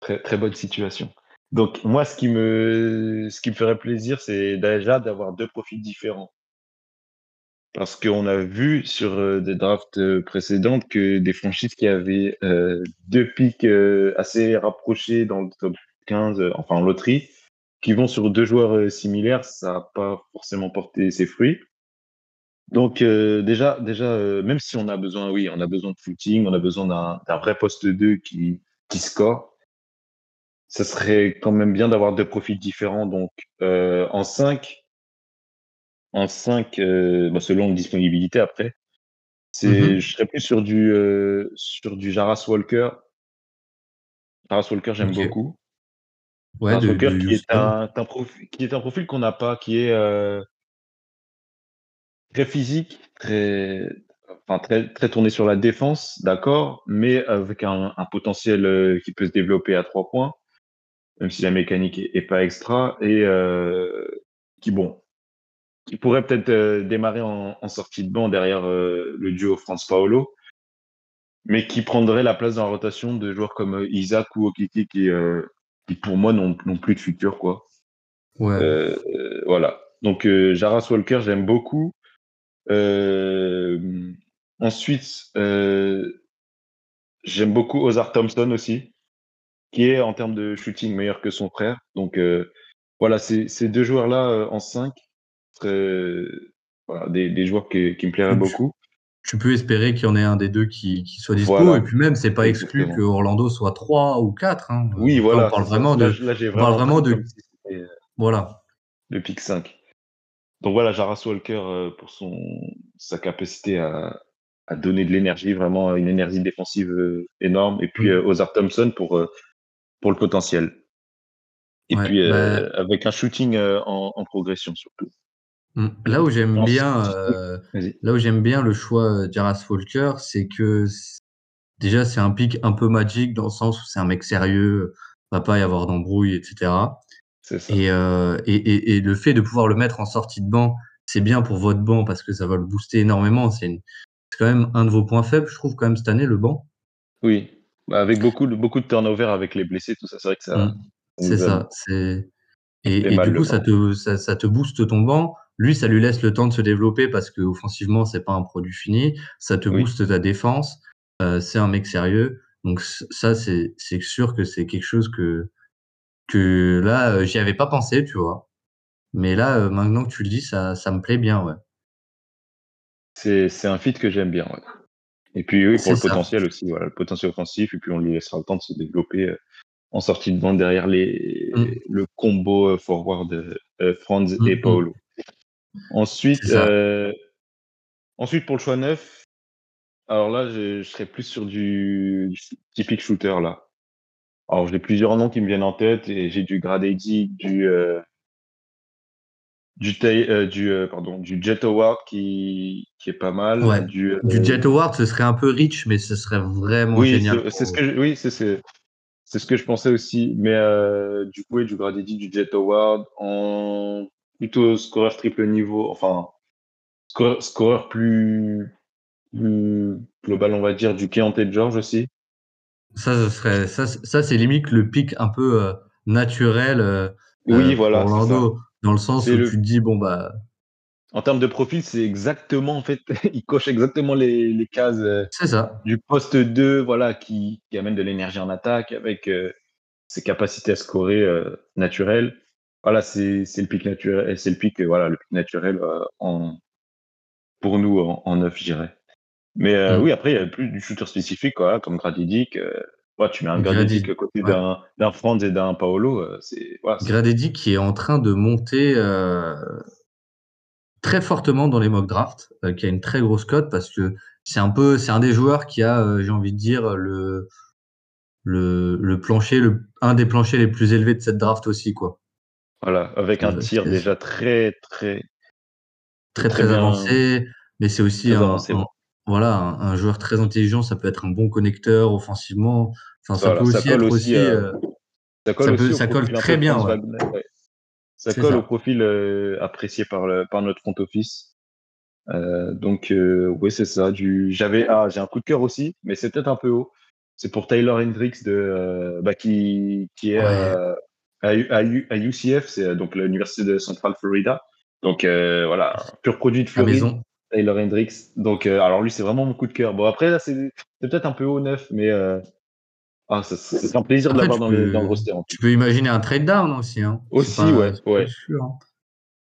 très très bonne situation. Donc moi, ce qui me, ce qui me ferait plaisir, c'est déjà d'avoir deux profils différents. Parce qu'on a vu sur euh, des drafts euh, précédentes que des franchises qui avaient euh, deux pics assez rapprochés dans le top 15, euh, enfin en loterie, qui vont sur deux joueurs similaires, ça n'a pas forcément porté ses fruits. Donc déjà, déjà même si on a besoin, oui, on a besoin de footing, on a besoin d'un vrai poste 2 qui, qui score, ça serait quand même bien d'avoir deux profils différents. Donc euh, en 5, en 5 bah, selon la disponibilité après, c'est, Mhm. je serais plus sur du, sur du Jaras Walker. Jaras Walker, j'aime beaucoup. Ouais, Jaras de, Walker de qui est, un, un profil, qui est un profil qu'on n'a pas, qui est très physique, très, enfin, très, très tourné sur la défense, d'accord, mais avec un, un potentiel euh, qui peut se développer à trois points, même si la mécanique est, est pas extra, et euh, qui, bon, qui pourrait peut-être euh, démarrer en, en sortie de banc derrière euh, le duo France Paolo, mais qui prendrait la place dans la rotation de joueurs comme Isaac ou Okiki qui, qui pour moi n'ont plus de futur, quoi. Ouais. Voilà. Donc Jaras Walker, j'aime beaucoup. Ensuite, j'aime beaucoup Ozar Thompson aussi, qui est en termes de shooting meilleur que son frère. Donc euh, voilà, ces, ces deux joueurs-là euh, en 5 seraient voilà, des, des joueurs qui, qui me plairaient Tu- beaucoup. Tu peux espérer qu'il y en ait un des deux qui, qui soit dispo. Voilà. Et puis même, c'est pas exclu Exactement. que Orlando soit 3 ou 4. Hein. Oui, Là, voilà. on parle vraiment Là, de. là, j'ai on parle vraiment de- si euh, Voilà. le pick 5. Donc voilà, Jaras Walker euh, pour son sa capacité à, à donner de l'énergie, vraiment une énergie défensive euh, énorme. Et puis Mm. euh, Ozar Thompson pour euh, pour le potentiel. Et Ouais, puis euh, bah- avec un shooting euh, en, en progression surtout. Mm. Là où j'aime bien, euh, là où j'aime bien le choix Jaras Walker, c'est que déjà c'est un pic un peu magique dans le sens où c'est un mec sérieux, va pas y avoir d'embrouille, etc. Ça. Et, et, et, et le fait de pouvoir le mettre en sortie de banc, c'est bien pour votre banc parce que ça va le booster énormément. C'est une- c'est quand même un de vos points faibles, je trouve, quand même cette année, le banc. Oui. Avec beaucoup de beaucoup de turnover avec les blessés, tout ça, c'est vrai que ça. Mm. ça C'est ça. C'est et, du coup ça te ça, ça te booste ton banc. Lui, ça lui laisse le temps de se développer parce que offensivement c'est pas un produit fini. Ça te Oui. booste ta défense. Euh, c'est un mec sérieux. Donc ça c'est c'est sûr que c'est quelque chose que que là euh, j'y avais pas pensé, tu vois. Mais là euh, maintenant que tu le dis, ça ça me plaît bien, ouais. C'est c'est un fit que j'aime bien. ouais. Et puis oui, pour le ça. potentiel aussi, voilà, le potentiel offensif. Et puis on lui laissera le temps de se développer euh, en sortie de banc derrière les Mm. le combo euh, forward de euh, Franz Mm, et mm. Paolo. Ensuite, euh, ensuite pour le choix neuf, alors là, je, je serais plus sur du, du typique shooter là. Alors j'ai plusieurs noms qui me viennent en tête et j'ai du Gradedi, du euh, du, euh, du euh, pardon, du Jet Howard qui qui est pas mal, Ouais. du euh, Du Jet Howard, ce serait un peu rich, mais ce serait vraiment oui, génial. c'est- c'est pour- ce que je, oui, c'est ce que je pensais aussi, mais euh, du coup, et du Gradedi, du Jet Howard en plutôt scoreur triple niveau, enfin scoreur, scoreur plus plus global, on va dire, du Keontae George aussi. Ça, ce serait, ça, c'est- ça c'est limite le pic un peu naturel Oui, voilà, Orlando, dans le sens où le- tu te dis, bon, bah, En termes de profil, c'est exactement, en fait, il coche exactement les, les cases euh, c'est ça. du poste 2, voilà, qui, qui amène de l'énergie en attaque avec euh, ses capacités à scorer euh, naturelles. Voilà, c'est c'est le pic naturel, c'est le pic, voilà, le pic naturel euh, en, pour nous en, en neuf, je dirais. Mais euh, oui, après, il y a plus du shooter spécifique, quoi, comme Gradidic. Euh, ouais, tu mets un Gradidic à côté ouais. d'un d'un Franz et d'un Paolo, euh, c'est c'est- qui est en train de monter euh, très fortement dans les mock drafts, euh, qui a une très grosse cote parce que c'est un peu, c'est un des joueurs qui a, euh, j'ai envie de dire, le, le, le plancher, le, un des planchers les plus élevés de cette draft aussi, quoi. voilà, avec un tir déjà très, très, très Très très, bien- avancé, mais c'est aussi un, avancé, un- ouais. Voilà un, un joueur très intelligent. Ça peut être un bon connecteur offensivement. Enfin, ça Voilà, peut ça aussi colle être aussi, euh, euh, Ça colle Ça aussi peut- au ça colle profil un très bien, ouais. Ouais. Ça colle ça. au profil euh, apprécié par, le, par notre front office. Euh, donc, oui, c'est ça. Du... J'avais, ah, j'ai un coup de cœur aussi, mais c'est peut-être un peu haut. C'est pour Taylor Hendricks de, bah, qui, qui est Ouais. à, UCF, c'est donc l'université de Central Florida. Donc voilà, un pur produit de Floride. Taylor Hendricks. Donc, euh, alors lui, c'est vraiment mon coup de cœur. Bon, après, là, c'est peut-être un peu haut neuf, mais euh, ah, c'est un plaisir de Après, l'avoir tu dans, peux- dans le roster. en Tu peux imaginer un trade down aussi. Hein. Aussi, pas- ouais, ouais. sûr, hein.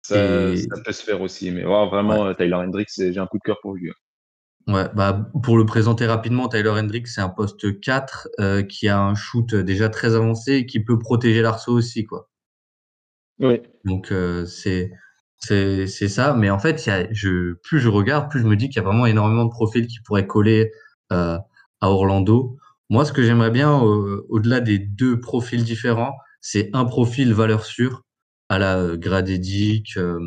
Ça, Et- ça peut se faire aussi, mais ouais, vraiment, euh, Tyler Hendricks, j'ai un coup de cœur pour lui. hein. Ouais, bah, pour le présenter rapidement, Tyler Hendricks, c'est un poste 4 euh, qui a un shoot déjà très avancé et qui peut protéger l'arceau aussi, quoi. Oui. Donc euh, c'est c'est c'est ça. Mais en fait, il y a, je, plus je regarde, plus je me dis qu'il y a vraiment énormément de profils qui pourraient coller euh, à Orlando. Moi, ce que j'aimerais bien, euh, au-delà des deux profils différents, c'est un profil valeur sûre à la euh, Gradedic, euh,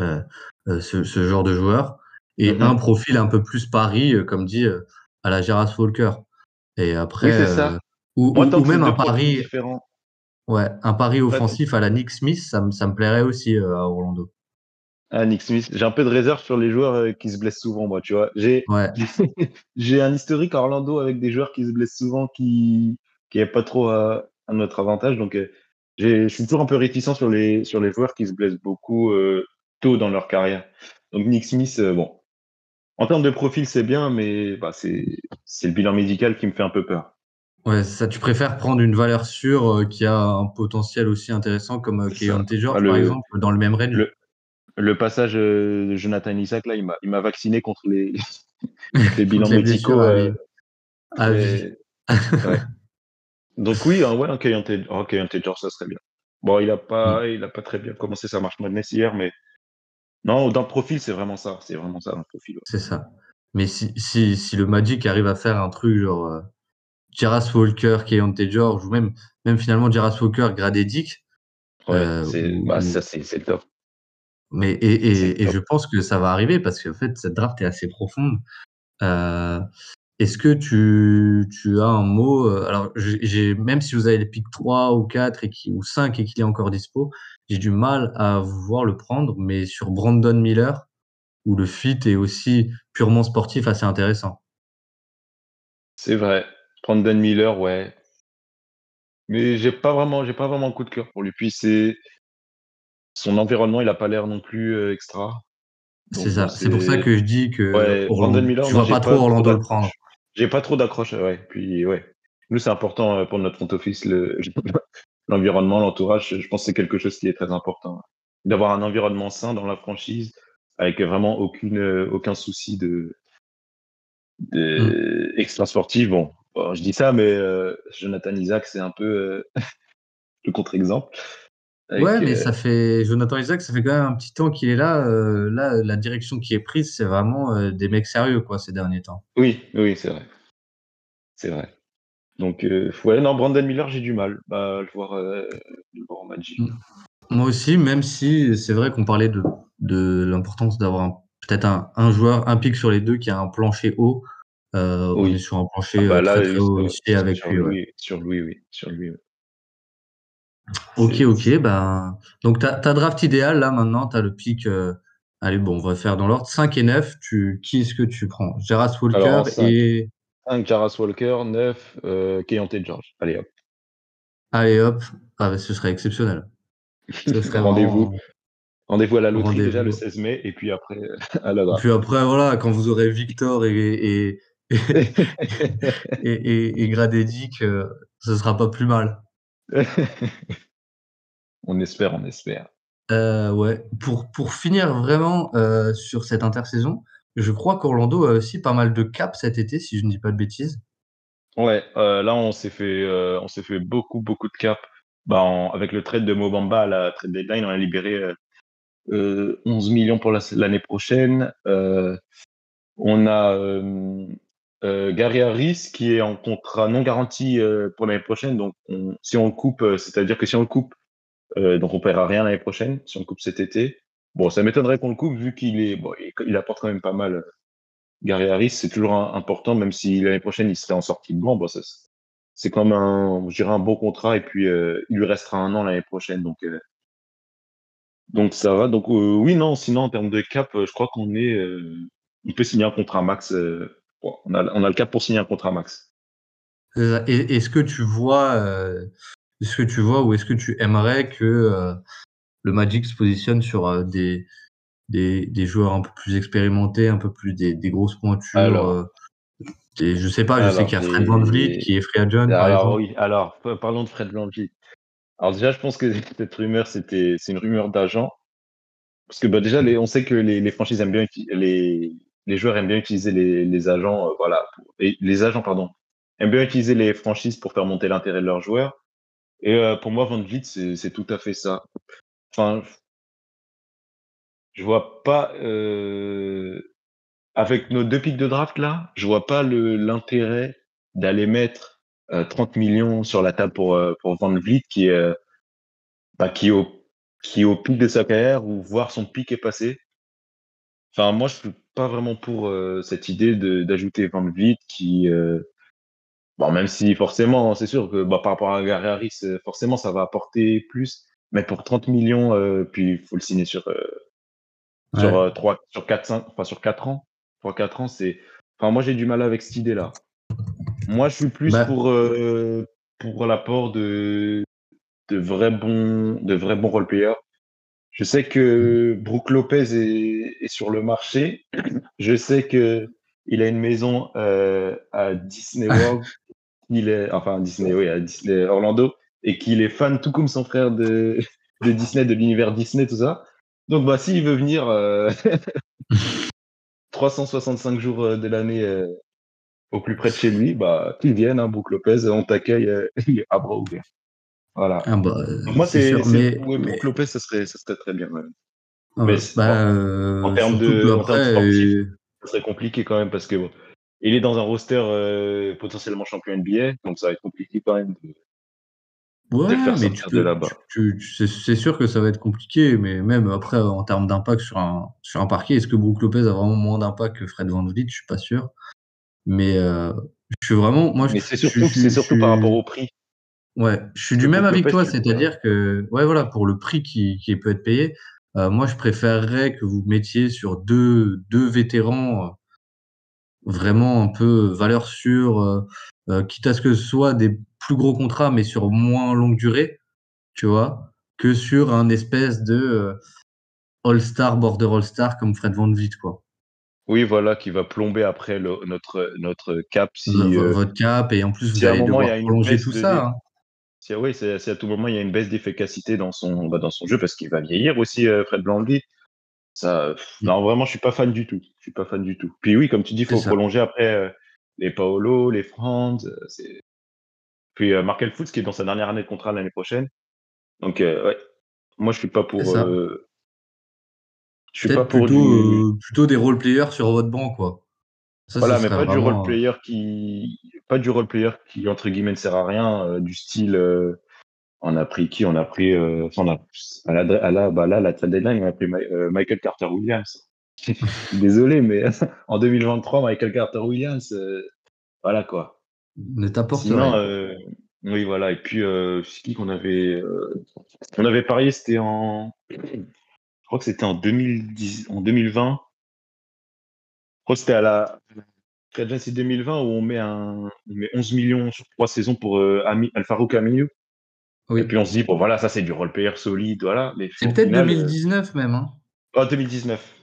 euh, euh, ce, ce genre de joueur, et Mhm. un profil un peu plus pari, euh, comme dit, à la Geras Walker. Et après, Oui, c'est ça. euh, ou, Moi, même un profils pari, différents. Ouais, un pari offensif à la Nick Smith, ça, me- ça me plairait aussi euh, à Orlando. Ah, Nick Smith. J'ai un peu de réserve sur les joueurs euh, qui se blessent souvent, moi, tu vois. J'ai Ouais, j'ai un historique à Orlando avec des joueurs qui se blessent souvent, qui qui est pas trop à, à notre avantage. Donc, euh, j'ai- je suis toujours un peu réticent sur les sur les joueurs qui se blessent beaucoup euh, tôt dans leur carrière. Donc, Nick Smith, euh, bon, en termes de profil, c'est bien, mais bah, c'est le bilan médical qui me fait un peu peur. Ouais, ça, tu préfères prendre une valeur sûre euh, qui a un potentiel aussi intéressant comme euh, ça. George, Ah, le- par exemple, dans le même range. le- Le passage euh, de Jonathan Isaac, là, il m'a vacciné contre les, les bilans les médicaux. à euh, vie. À vie. et- ouais. Donc oui, un, ouais, un oh, George, ça serait bien. Bon, il a pas, Mm. il a pas très bien commencé sa marche madness hier, mais non, dans le profil, c'est vraiment ça, c'est vraiment ça dans le profil. ouais. C'est ça. Mais si, si, si le Magic arrive à faire un truc genre euh, Jaras Walker, Keontae George, ou même, même finalement Jaras Walker, Gradedic, Ouais, Euh, c'est, bah, ça c'est, c'est le top. mais, et, et, et top. je pense que ça va arriver parce qu'en fait, cette draft est assez profonde. Euh, Est-ce que tu, tu as un mot euh, Alors, j'ai même si vous avez les pics 3 ou 4 et qui, ou 5 et qu'il est encore dispo, j'ai du mal à voir le prendre, mais sur Brandon Miller, où le fit est aussi purement sportif assez intéressant. C'est vrai. Brandon Miller, ouais. Mais j'ai pas vraiment, j'ai pas vraiment un coup de cœur pour lui. Puis c'est son environnement, il a pas l'air non plus euh, extra. C'est ça. bon, C'est pour ça que je dis que Ouais, Orlando- Brandon Miller, tu non, pas trop Orlando le prendre. J'ai pas trop d'accroche, ouais. Puis ouais. Nous, c'est important euh, pour notre front office, le- l'environnement, l'entourage. Je pense que c'est quelque chose qui est très important. D'avoir un environnement sain dans la franchise, avec vraiment aucune, euh, aucun souci de, de extra sportif. Bon, bon, je dis ça, mais euh, Jonathan Isaac, c'est un peu euh, le contre-exemple. Ouais, mais euh, ça fait Jonathan Isaac, ça fait quand même un petit temps qu'il est là. là, la direction qui est prise, c'est vraiment des mecs sérieux quoi ces derniers temps. Oui, oui, c'est vrai. C'est vrai. Donc, euh, ouais, non, Brandon Miller, j'ai du mal bah, à le voir, euh, le voir en Magic. Mm. Moi aussi, même si c'est vrai qu'on parlait de, de l'importance d'avoir peut-être un, un joueur, un pic sur les deux qui a un plancher haut. Euh, On Oui. est sur un plancher Ah bah euh, là, très très haut avec sur lui. ouais. Louis, sur Louis, oui, sur lui. oui. Ok, ok. Ben, donc, ta ta draft idéal, là, maintenant, tu as le pic. euh, allez, bon, on va faire dans l'ordre. 5 et 9, tu, qui est-ce que tu prends? Alors, en Walker cinq. et. 5, Jaras Walker, 9, euh, Keontae George. Allez hop. Allez, hop. Ah, bah, ce serait exceptionnel. Rendez-vous. vraiment- Rendez-vous à la loterie déjà le 16 mai et puis après à la draft. Puis après, voilà, quand vous aurez Victor et, et, et, et, et, et Gradedic, euh, ce sera pas plus mal. on espère, on espère. Euh, ouais. Pour, pour finir vraiment euh, sur cette intersaison, je crois qu'Orlando a aussi pas mal de caps cet été, si je ne dis pas de bêtises. Ouais, euh, là on s'est fait, on s'est fait beaucoup, beaucoup de caps. Bah, en- avec le trade de Mobamba à la trade deadline, on a libéré euh, euh, 11 millions pour la- l'année prochaine. On a euh, Gary Harris qui est en contrat non garanti euh, pour l'année prochaine. Donc, on- si on le coupe, euh, c'est-à-dire que si on le coupe, euh, donc on paiera rien l'année prochaine si on coupe cet été. Bon, ça m'étonnerait qu'on le coupe vu qu'il est, bon, il, apporte quand même pas mal. euh, Gary Harris, c'est toujours important, même si l'année prochaine il serait en sortie de banc. C'est- même un, je dirais un bon contrat et puis euh, il lui restera un an l'année prochaine. Donc, donc ça va. Donc oui, non. Sinon en termes de cap, je crois qu'on est, on peut signer un contrat max. Bon, on a, on a le cap pour signer un contrat max. Est-ce que tu vois, euh, est-ce que tu vois ou est-ce que tu aimerais que euh, le Magic se positionne sur euh, des, des, des joueurs un peu plus expérimentés, un peu plus des, des grosses pointures Alors. euh, des- Je sais pas, je sais qu'il y a Fred Van Vliet qui est free agent, par Alors exemple. oui. Alors parlons de Fred VanVleet. Alors déjà, je pense que cette rumeur, c'était, c'est une rumeur d'agent. Parce que bah, déjà, les, on sait que les, les franchises aiment bien, les, les joueurs aiment bien utiliser les, agents, euh, voilà, les agents, pardon, aiment bien utiliser les franchises pour faire monter l'intérêt de leurs joueurs. Et euh, pour moi, Van Vliet, c'est tout à fait ça. Enfin, je vois pas, euh, avec nos deux pics de draft là, je vois pas l'intérêt d'aller mettre 30 millions sur la table pour, pour Van qui est, bah, qui au qui est au pic de sa carrière ou voir son pic est passé. Enfin, moi, je suis pas vraiment pour euh, cette idée d'ajouter Van Vliet qui, euh, bon, même si forcément, c'est sûr que bah, par rapport à Gary Harris, euh, forcément, ça va apporter plus. Mais pour 30 millions, puis il faut le signer sur, sur, 3, sur 4, 5, enfin, sur 4 ans. 3, 4 ans, c'est. Enfin, moi, j'ai du mal avec cette idée-là. Moi, je suis plus bah pour, pour l'apport de, de vrais bons, de vrais bons role-players. Je sais que Brooke Lopez est, est, sur le marché. Je sais que il a une maison euh, à Disney World. il est, enfin, Disney, oui, à Disney Orlando. Et qu'il est fan, tout comme son frère de, de Disney, de l'univers Disney, tout ça. Donc, bah, s'il veut venir euh, 365 jours euh, de l'année euh, au plus près de chez lui, bah, qu'il vienne, hein, Brooke Lopez, on t'accueille euh, à bras ouverts. Voilà. Ah bah, moi, c'est. Mais, mais... Lopez, ça serait, ça serait très bien. Ah mais bah, euh, en, termes de, en termes sportifs, ça serait compliqué quand même parce que bon, il est dans un roster euh, potentiellement champion NBA, donc ça va être compliqué quand même de, ouais, de faire mais tu de là-bas. C'est sûr que ça va être compliqué, mais même après, en termes d'impact sur un, sur un parquet, est-ce que Brook Lopez a vraiment moins d'impact que Fred Van Vliet? Je suis pas sûr. Mais euh, je suis vraiment. Moi, mais c'est surtout, c'est surtout par rapport au prix. Ouais, je suis du même avec toi, c'est-à-dire que, ouais, voilà, pour le prix qui, qui peut être payé, euh, moi, je préférerais que vous mettiez sur deux, deux vétérans euh, vraiment un peu valeur sûre, euh, quitte à ce que ce soit des plus gros contrats, mais sur moins longue durée, tu vois, que sur un espèce de All-Star, border All-Star comme Fred Van Vliet, quoi. Oui, voilà, qui va plomber après le, notre, notre cap. Si, votre cap, et en plus, vous allez devoir prolonger tout ça. Hein. Oui, c'est à tout moment il y a une baisse d'efficacité dans son, bah, dans son jeu parce qu'il va vieillir aussi, euh, Fred Blandy. Ça, mmh. non, vraiment, je suis pas fan du tout. Je suis pas fan du tout. Puis oui, comme tu dis, il faut prolonger après euh, les Paolo, les Franz. Euh, puis Markel Fultz qui est dans sa dernière année de contrat l'année prochaine. Donc, ouais, moi, je suis pas pour. je suis pas pour plutôt, plutôt des role players sur votre banc, quoi. Voilà, mais pas du role player qui pas du role player qui entre guillemets ne sert à rien, euh, du style euh, on a pris qui? On a pris euh, enfin, on a, à la, à la, bah là la trade deadline on a pris Michael Carter Williams. Désolé, mais en 2023 Michael Carter Williams, voilà quoi. Ne t'apporte rien. oui voilà et puis c'est qui qu'on avait on avait parié c'était en je crois que c'était en 2010 en 2020 je crois que c'était à la c'est 2020 où on met, un, on met 11 millions sur trois saisons pour euh. Oui. Et puis on se dit, bon voilà, ça c'est du role-player solide, voilà. C'est peut-être 2019 même. Hein. Ah, 2019.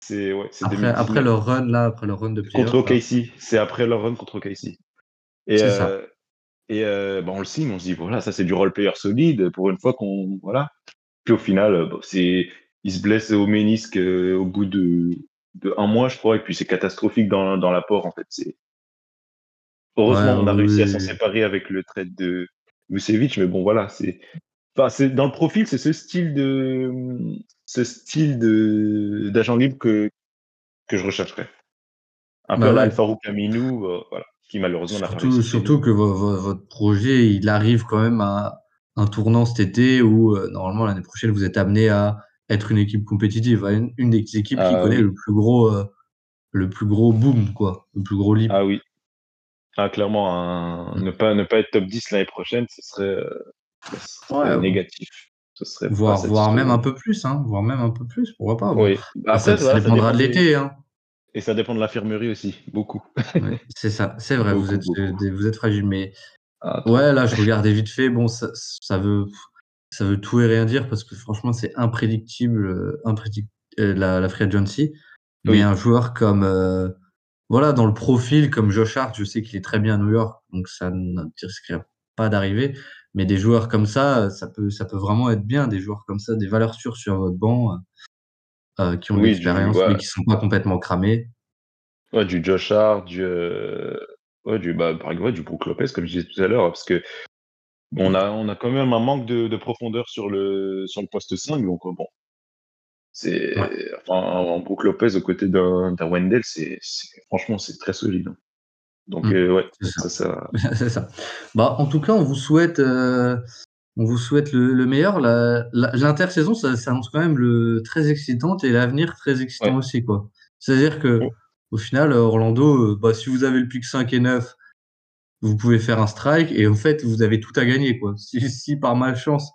C'est ouais, après, après leur run là, après leur run de player, Contre OKC. C'est après leur run contre OKC. Et, ça. Euh, et euh, bah, on le signe, on se dit, voilà, ça c'est du role-player solide pour une fois qu'on. Voilà. Puis au final, c'est il se blesse au ménisque au bout de de un mois, je crois, et puis c'est catastrophique dans, dans l'apport, en fait. C'est Heureusement, on a réussi à s'en séparer avec le trade de Vucevic, mais bon, voilà, c'est. Enfin, c'est dans le profil, c'est ce style de ce style de d'agent libre que que je rechercherais. Un peu là, Alfaro Caminou, euh, voilà, qui malheureusement n'a pas réussi. Surtout que votre projet, il arrive quand même à un tournant cet été où euh, normalement l'année prochaine vous êtes amené à être une équipe compétitive, une, des équipes qui ah connaît le plus gros, euh, le plus gros boom, quoi, le plus gros leap. Ah oui. Ah, clairement, mm. ne, pas, ne pas être top 10 l'année prochaine, ce serait, euh, négatif. Ce serait voire, voire même un peu plus, hein, voire même un peu plus, pourquoi pas. Oui. ça, dépendra de l'été. Hein. Et ça dépend de l'infirmerie aussi, beaucoup. c'est ça, c'est vrai, vous, êtes, vous êtes fragile. Mais ah, ouais, là, je regardais vite fait. Bon, ça, ça veut ça veut tout et rien dire parce que franchement, c'est imprédictible, euh, imprédictible euh, la, la free agency. Mais un joueur comme, euh, voilà, dans le profil, comme Josh Hart, je sais qu'il est très bien à New York, donc ça ne risquerait pas d'arriver. Mais des joueurs comme ça, ça peut, ça peut vraiment être bien, des joueurs comme ça, des valeurs sûres sur votre banc. euh, qui ont de l'expérience, mais qui sont pas complètement cramés. Ouais, du Josh Hart, du, euh, ouais, du, bah, par exemple, du Brook Lopez, comme je disais tout à l'heure, parce que on a, on a quand même un manque de, de profondeur sur le, sur le poste 5, donc bon. C'est, enfin, en Brook Lopez aux côtés d'un Wendell, c'est, franchement, c'est très solide. Hein. Donc, mmh. ouais, c'est ça. ça. Bah, en tout cas, on vous souhaite, on vous souhaite le, meilleur. L'intersaison, ça s'annonce quand même le, très excitante et l'avenir très excitant aussi. quoi. C'est-à-dire que au final, Orlando, euh, bah, si vous avez le pic 5 et 9, vous pouvez faire un strike et en fait, vous avez tout à gagner. Quoi. Si, si par malchance,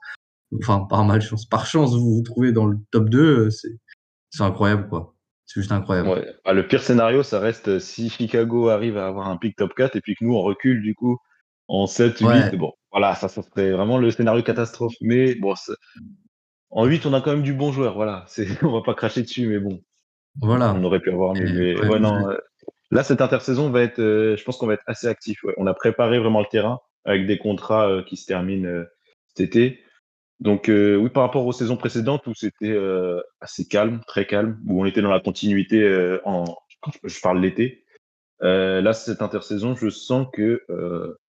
enfin par malchance, par chance, vous vous trouvez dans le top 2, euh, c'est incroyable. quoi. C'est juste incroyable. Ah, le pire scénario, ça reste euh, si Chicago arrive à avoir un pic top 4 et puis que nous, on recule du coup en 7, 8. Bon, voilà, ça, ça serait vraiment le scénario catastrophe. Mais bon, en 8, on a quand même du bon joueur. Voilà, on va pas cracher dessus, mais bon. Voilà. On aurait pu avoir mieux. Mais non, euh, là, cette intersaison va être, euh, je pense qu'on va être assez actif. On a préparé vraiment le terrain avec des contrats euh, qui se terminent cet été. Donc oui, par rapport aux saisons précédentes où c'était assez calme, très calme, où on était dans la continuité en, je parle l'été. là, cette intersaison, je sens que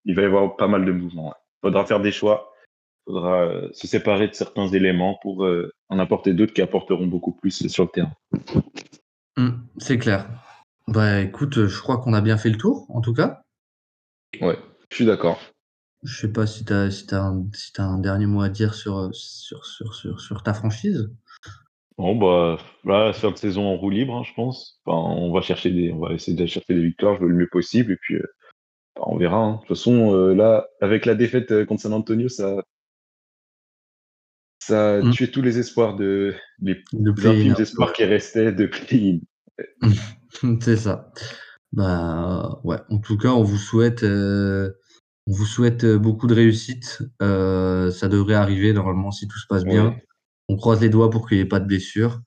il va y avoir pas mal de mouvements. Il faudra faire des choix. Il faudra euh, se séparer de certains éléments pour euh, en apporter d'autres qui apporteront beaucoup plus sur le terrain. Mmh, c'est clair. Bah écoute, je crois qu'on a bien fait le tour, en tout cas. Ouais, je suis d'accord. Je sais pas si tu as, si un, si as un dernier mot à dire sur, sur, sur, sur, sur ta franchise. Bon, bah, là, fin de saison en roue libre, hein, je pense. Enfin, on va chercher des, on va essayer de chercher des victoires, je veux le mieux possible. Et puis, euh, on verra. Hein. De toute façon, euh, là, avec la défaite euh, contre San Antonio, ça, ça a mm. tué tous les espoirs de les de espoirs qui restaient de play C'est ça. Bah ouais. En tout cas, on vous souhaite, euh, on vous souhaite beaucoup de réussite. ça devrait arriver normalement si tout se passe bien. On croise les doigts pour qu'il n'y ait pas de blessures.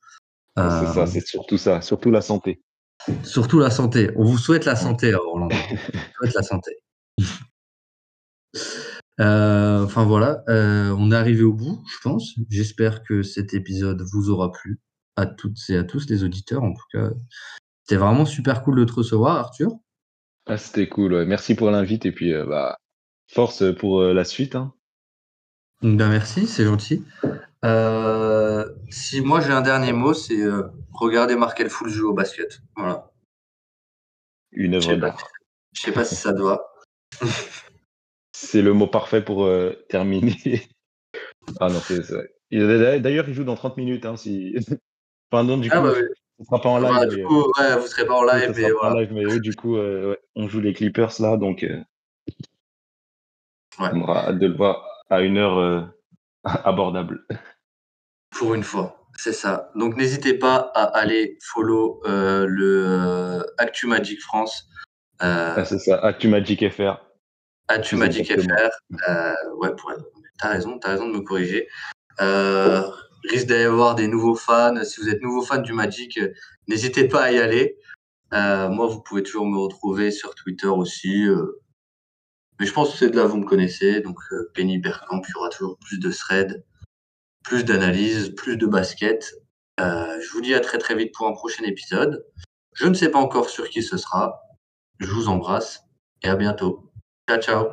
c'est ça, c'est surtout ça, surtout la santé. Surtout la santé. On vous souhaite la santé, Roland. On vous souhaite la santé. Euh, enfin voilà, euh, on est arrivé au bout, je pense. J'espère que cet épisode vous aura plu à toutes et à tous les auditeurs. En tout cas, c'était vraiment super cool de te recevoir, Arthur. Ah, c'était cool. Merci pour l'invite et puis euh, bah, force pour la suite. Hein. Ben, merci, c'est gentil. si moi j'ai un dernier mot, c'est Regardez Markel Full jouer au basket. Voilà. Une œuvre d'art. Je sais pas si ça doit. c'est le mot parfait pour euh, terminer. ah non, c'est D'ailleurs, il joue dans 30 minutes. Hein, si... du ah, coup, bah, ne sera pas en live. du coup, ouais, vous serez pas en live. Mais, voilà. en live mais du coup, euh, on joue les Clippers là, donc euh, on aura hâte de le voir à une heure abordable. Pour une fois. C'est ça. Donc n'hésitez pas à aller follow euh, le euh, Actu Magic France. Euh, ah, c'est ça, Actu Magic FR. Actu Magic FR. ouais, pour... t'as raison, t'as raison de me corriger. Risque d'y avoir des nouveaux fans. Si vous êtes nouveau fan du Magic, n'hésitez pas à y aller. moi, vous pouvez toujours me retrouver sur Twitter aussi. mais je pense que c'est de là vous me connaissez. Donc Penny Bergkamp, il y aura toujours plus de threads plus d'analyse, plus de basket. Euh, je vous dis à très très vite pour un prochain épisode. Je ne sais pas encore sur qui ce sera. Je vous embrasse et à bientôt. Ciao ciao.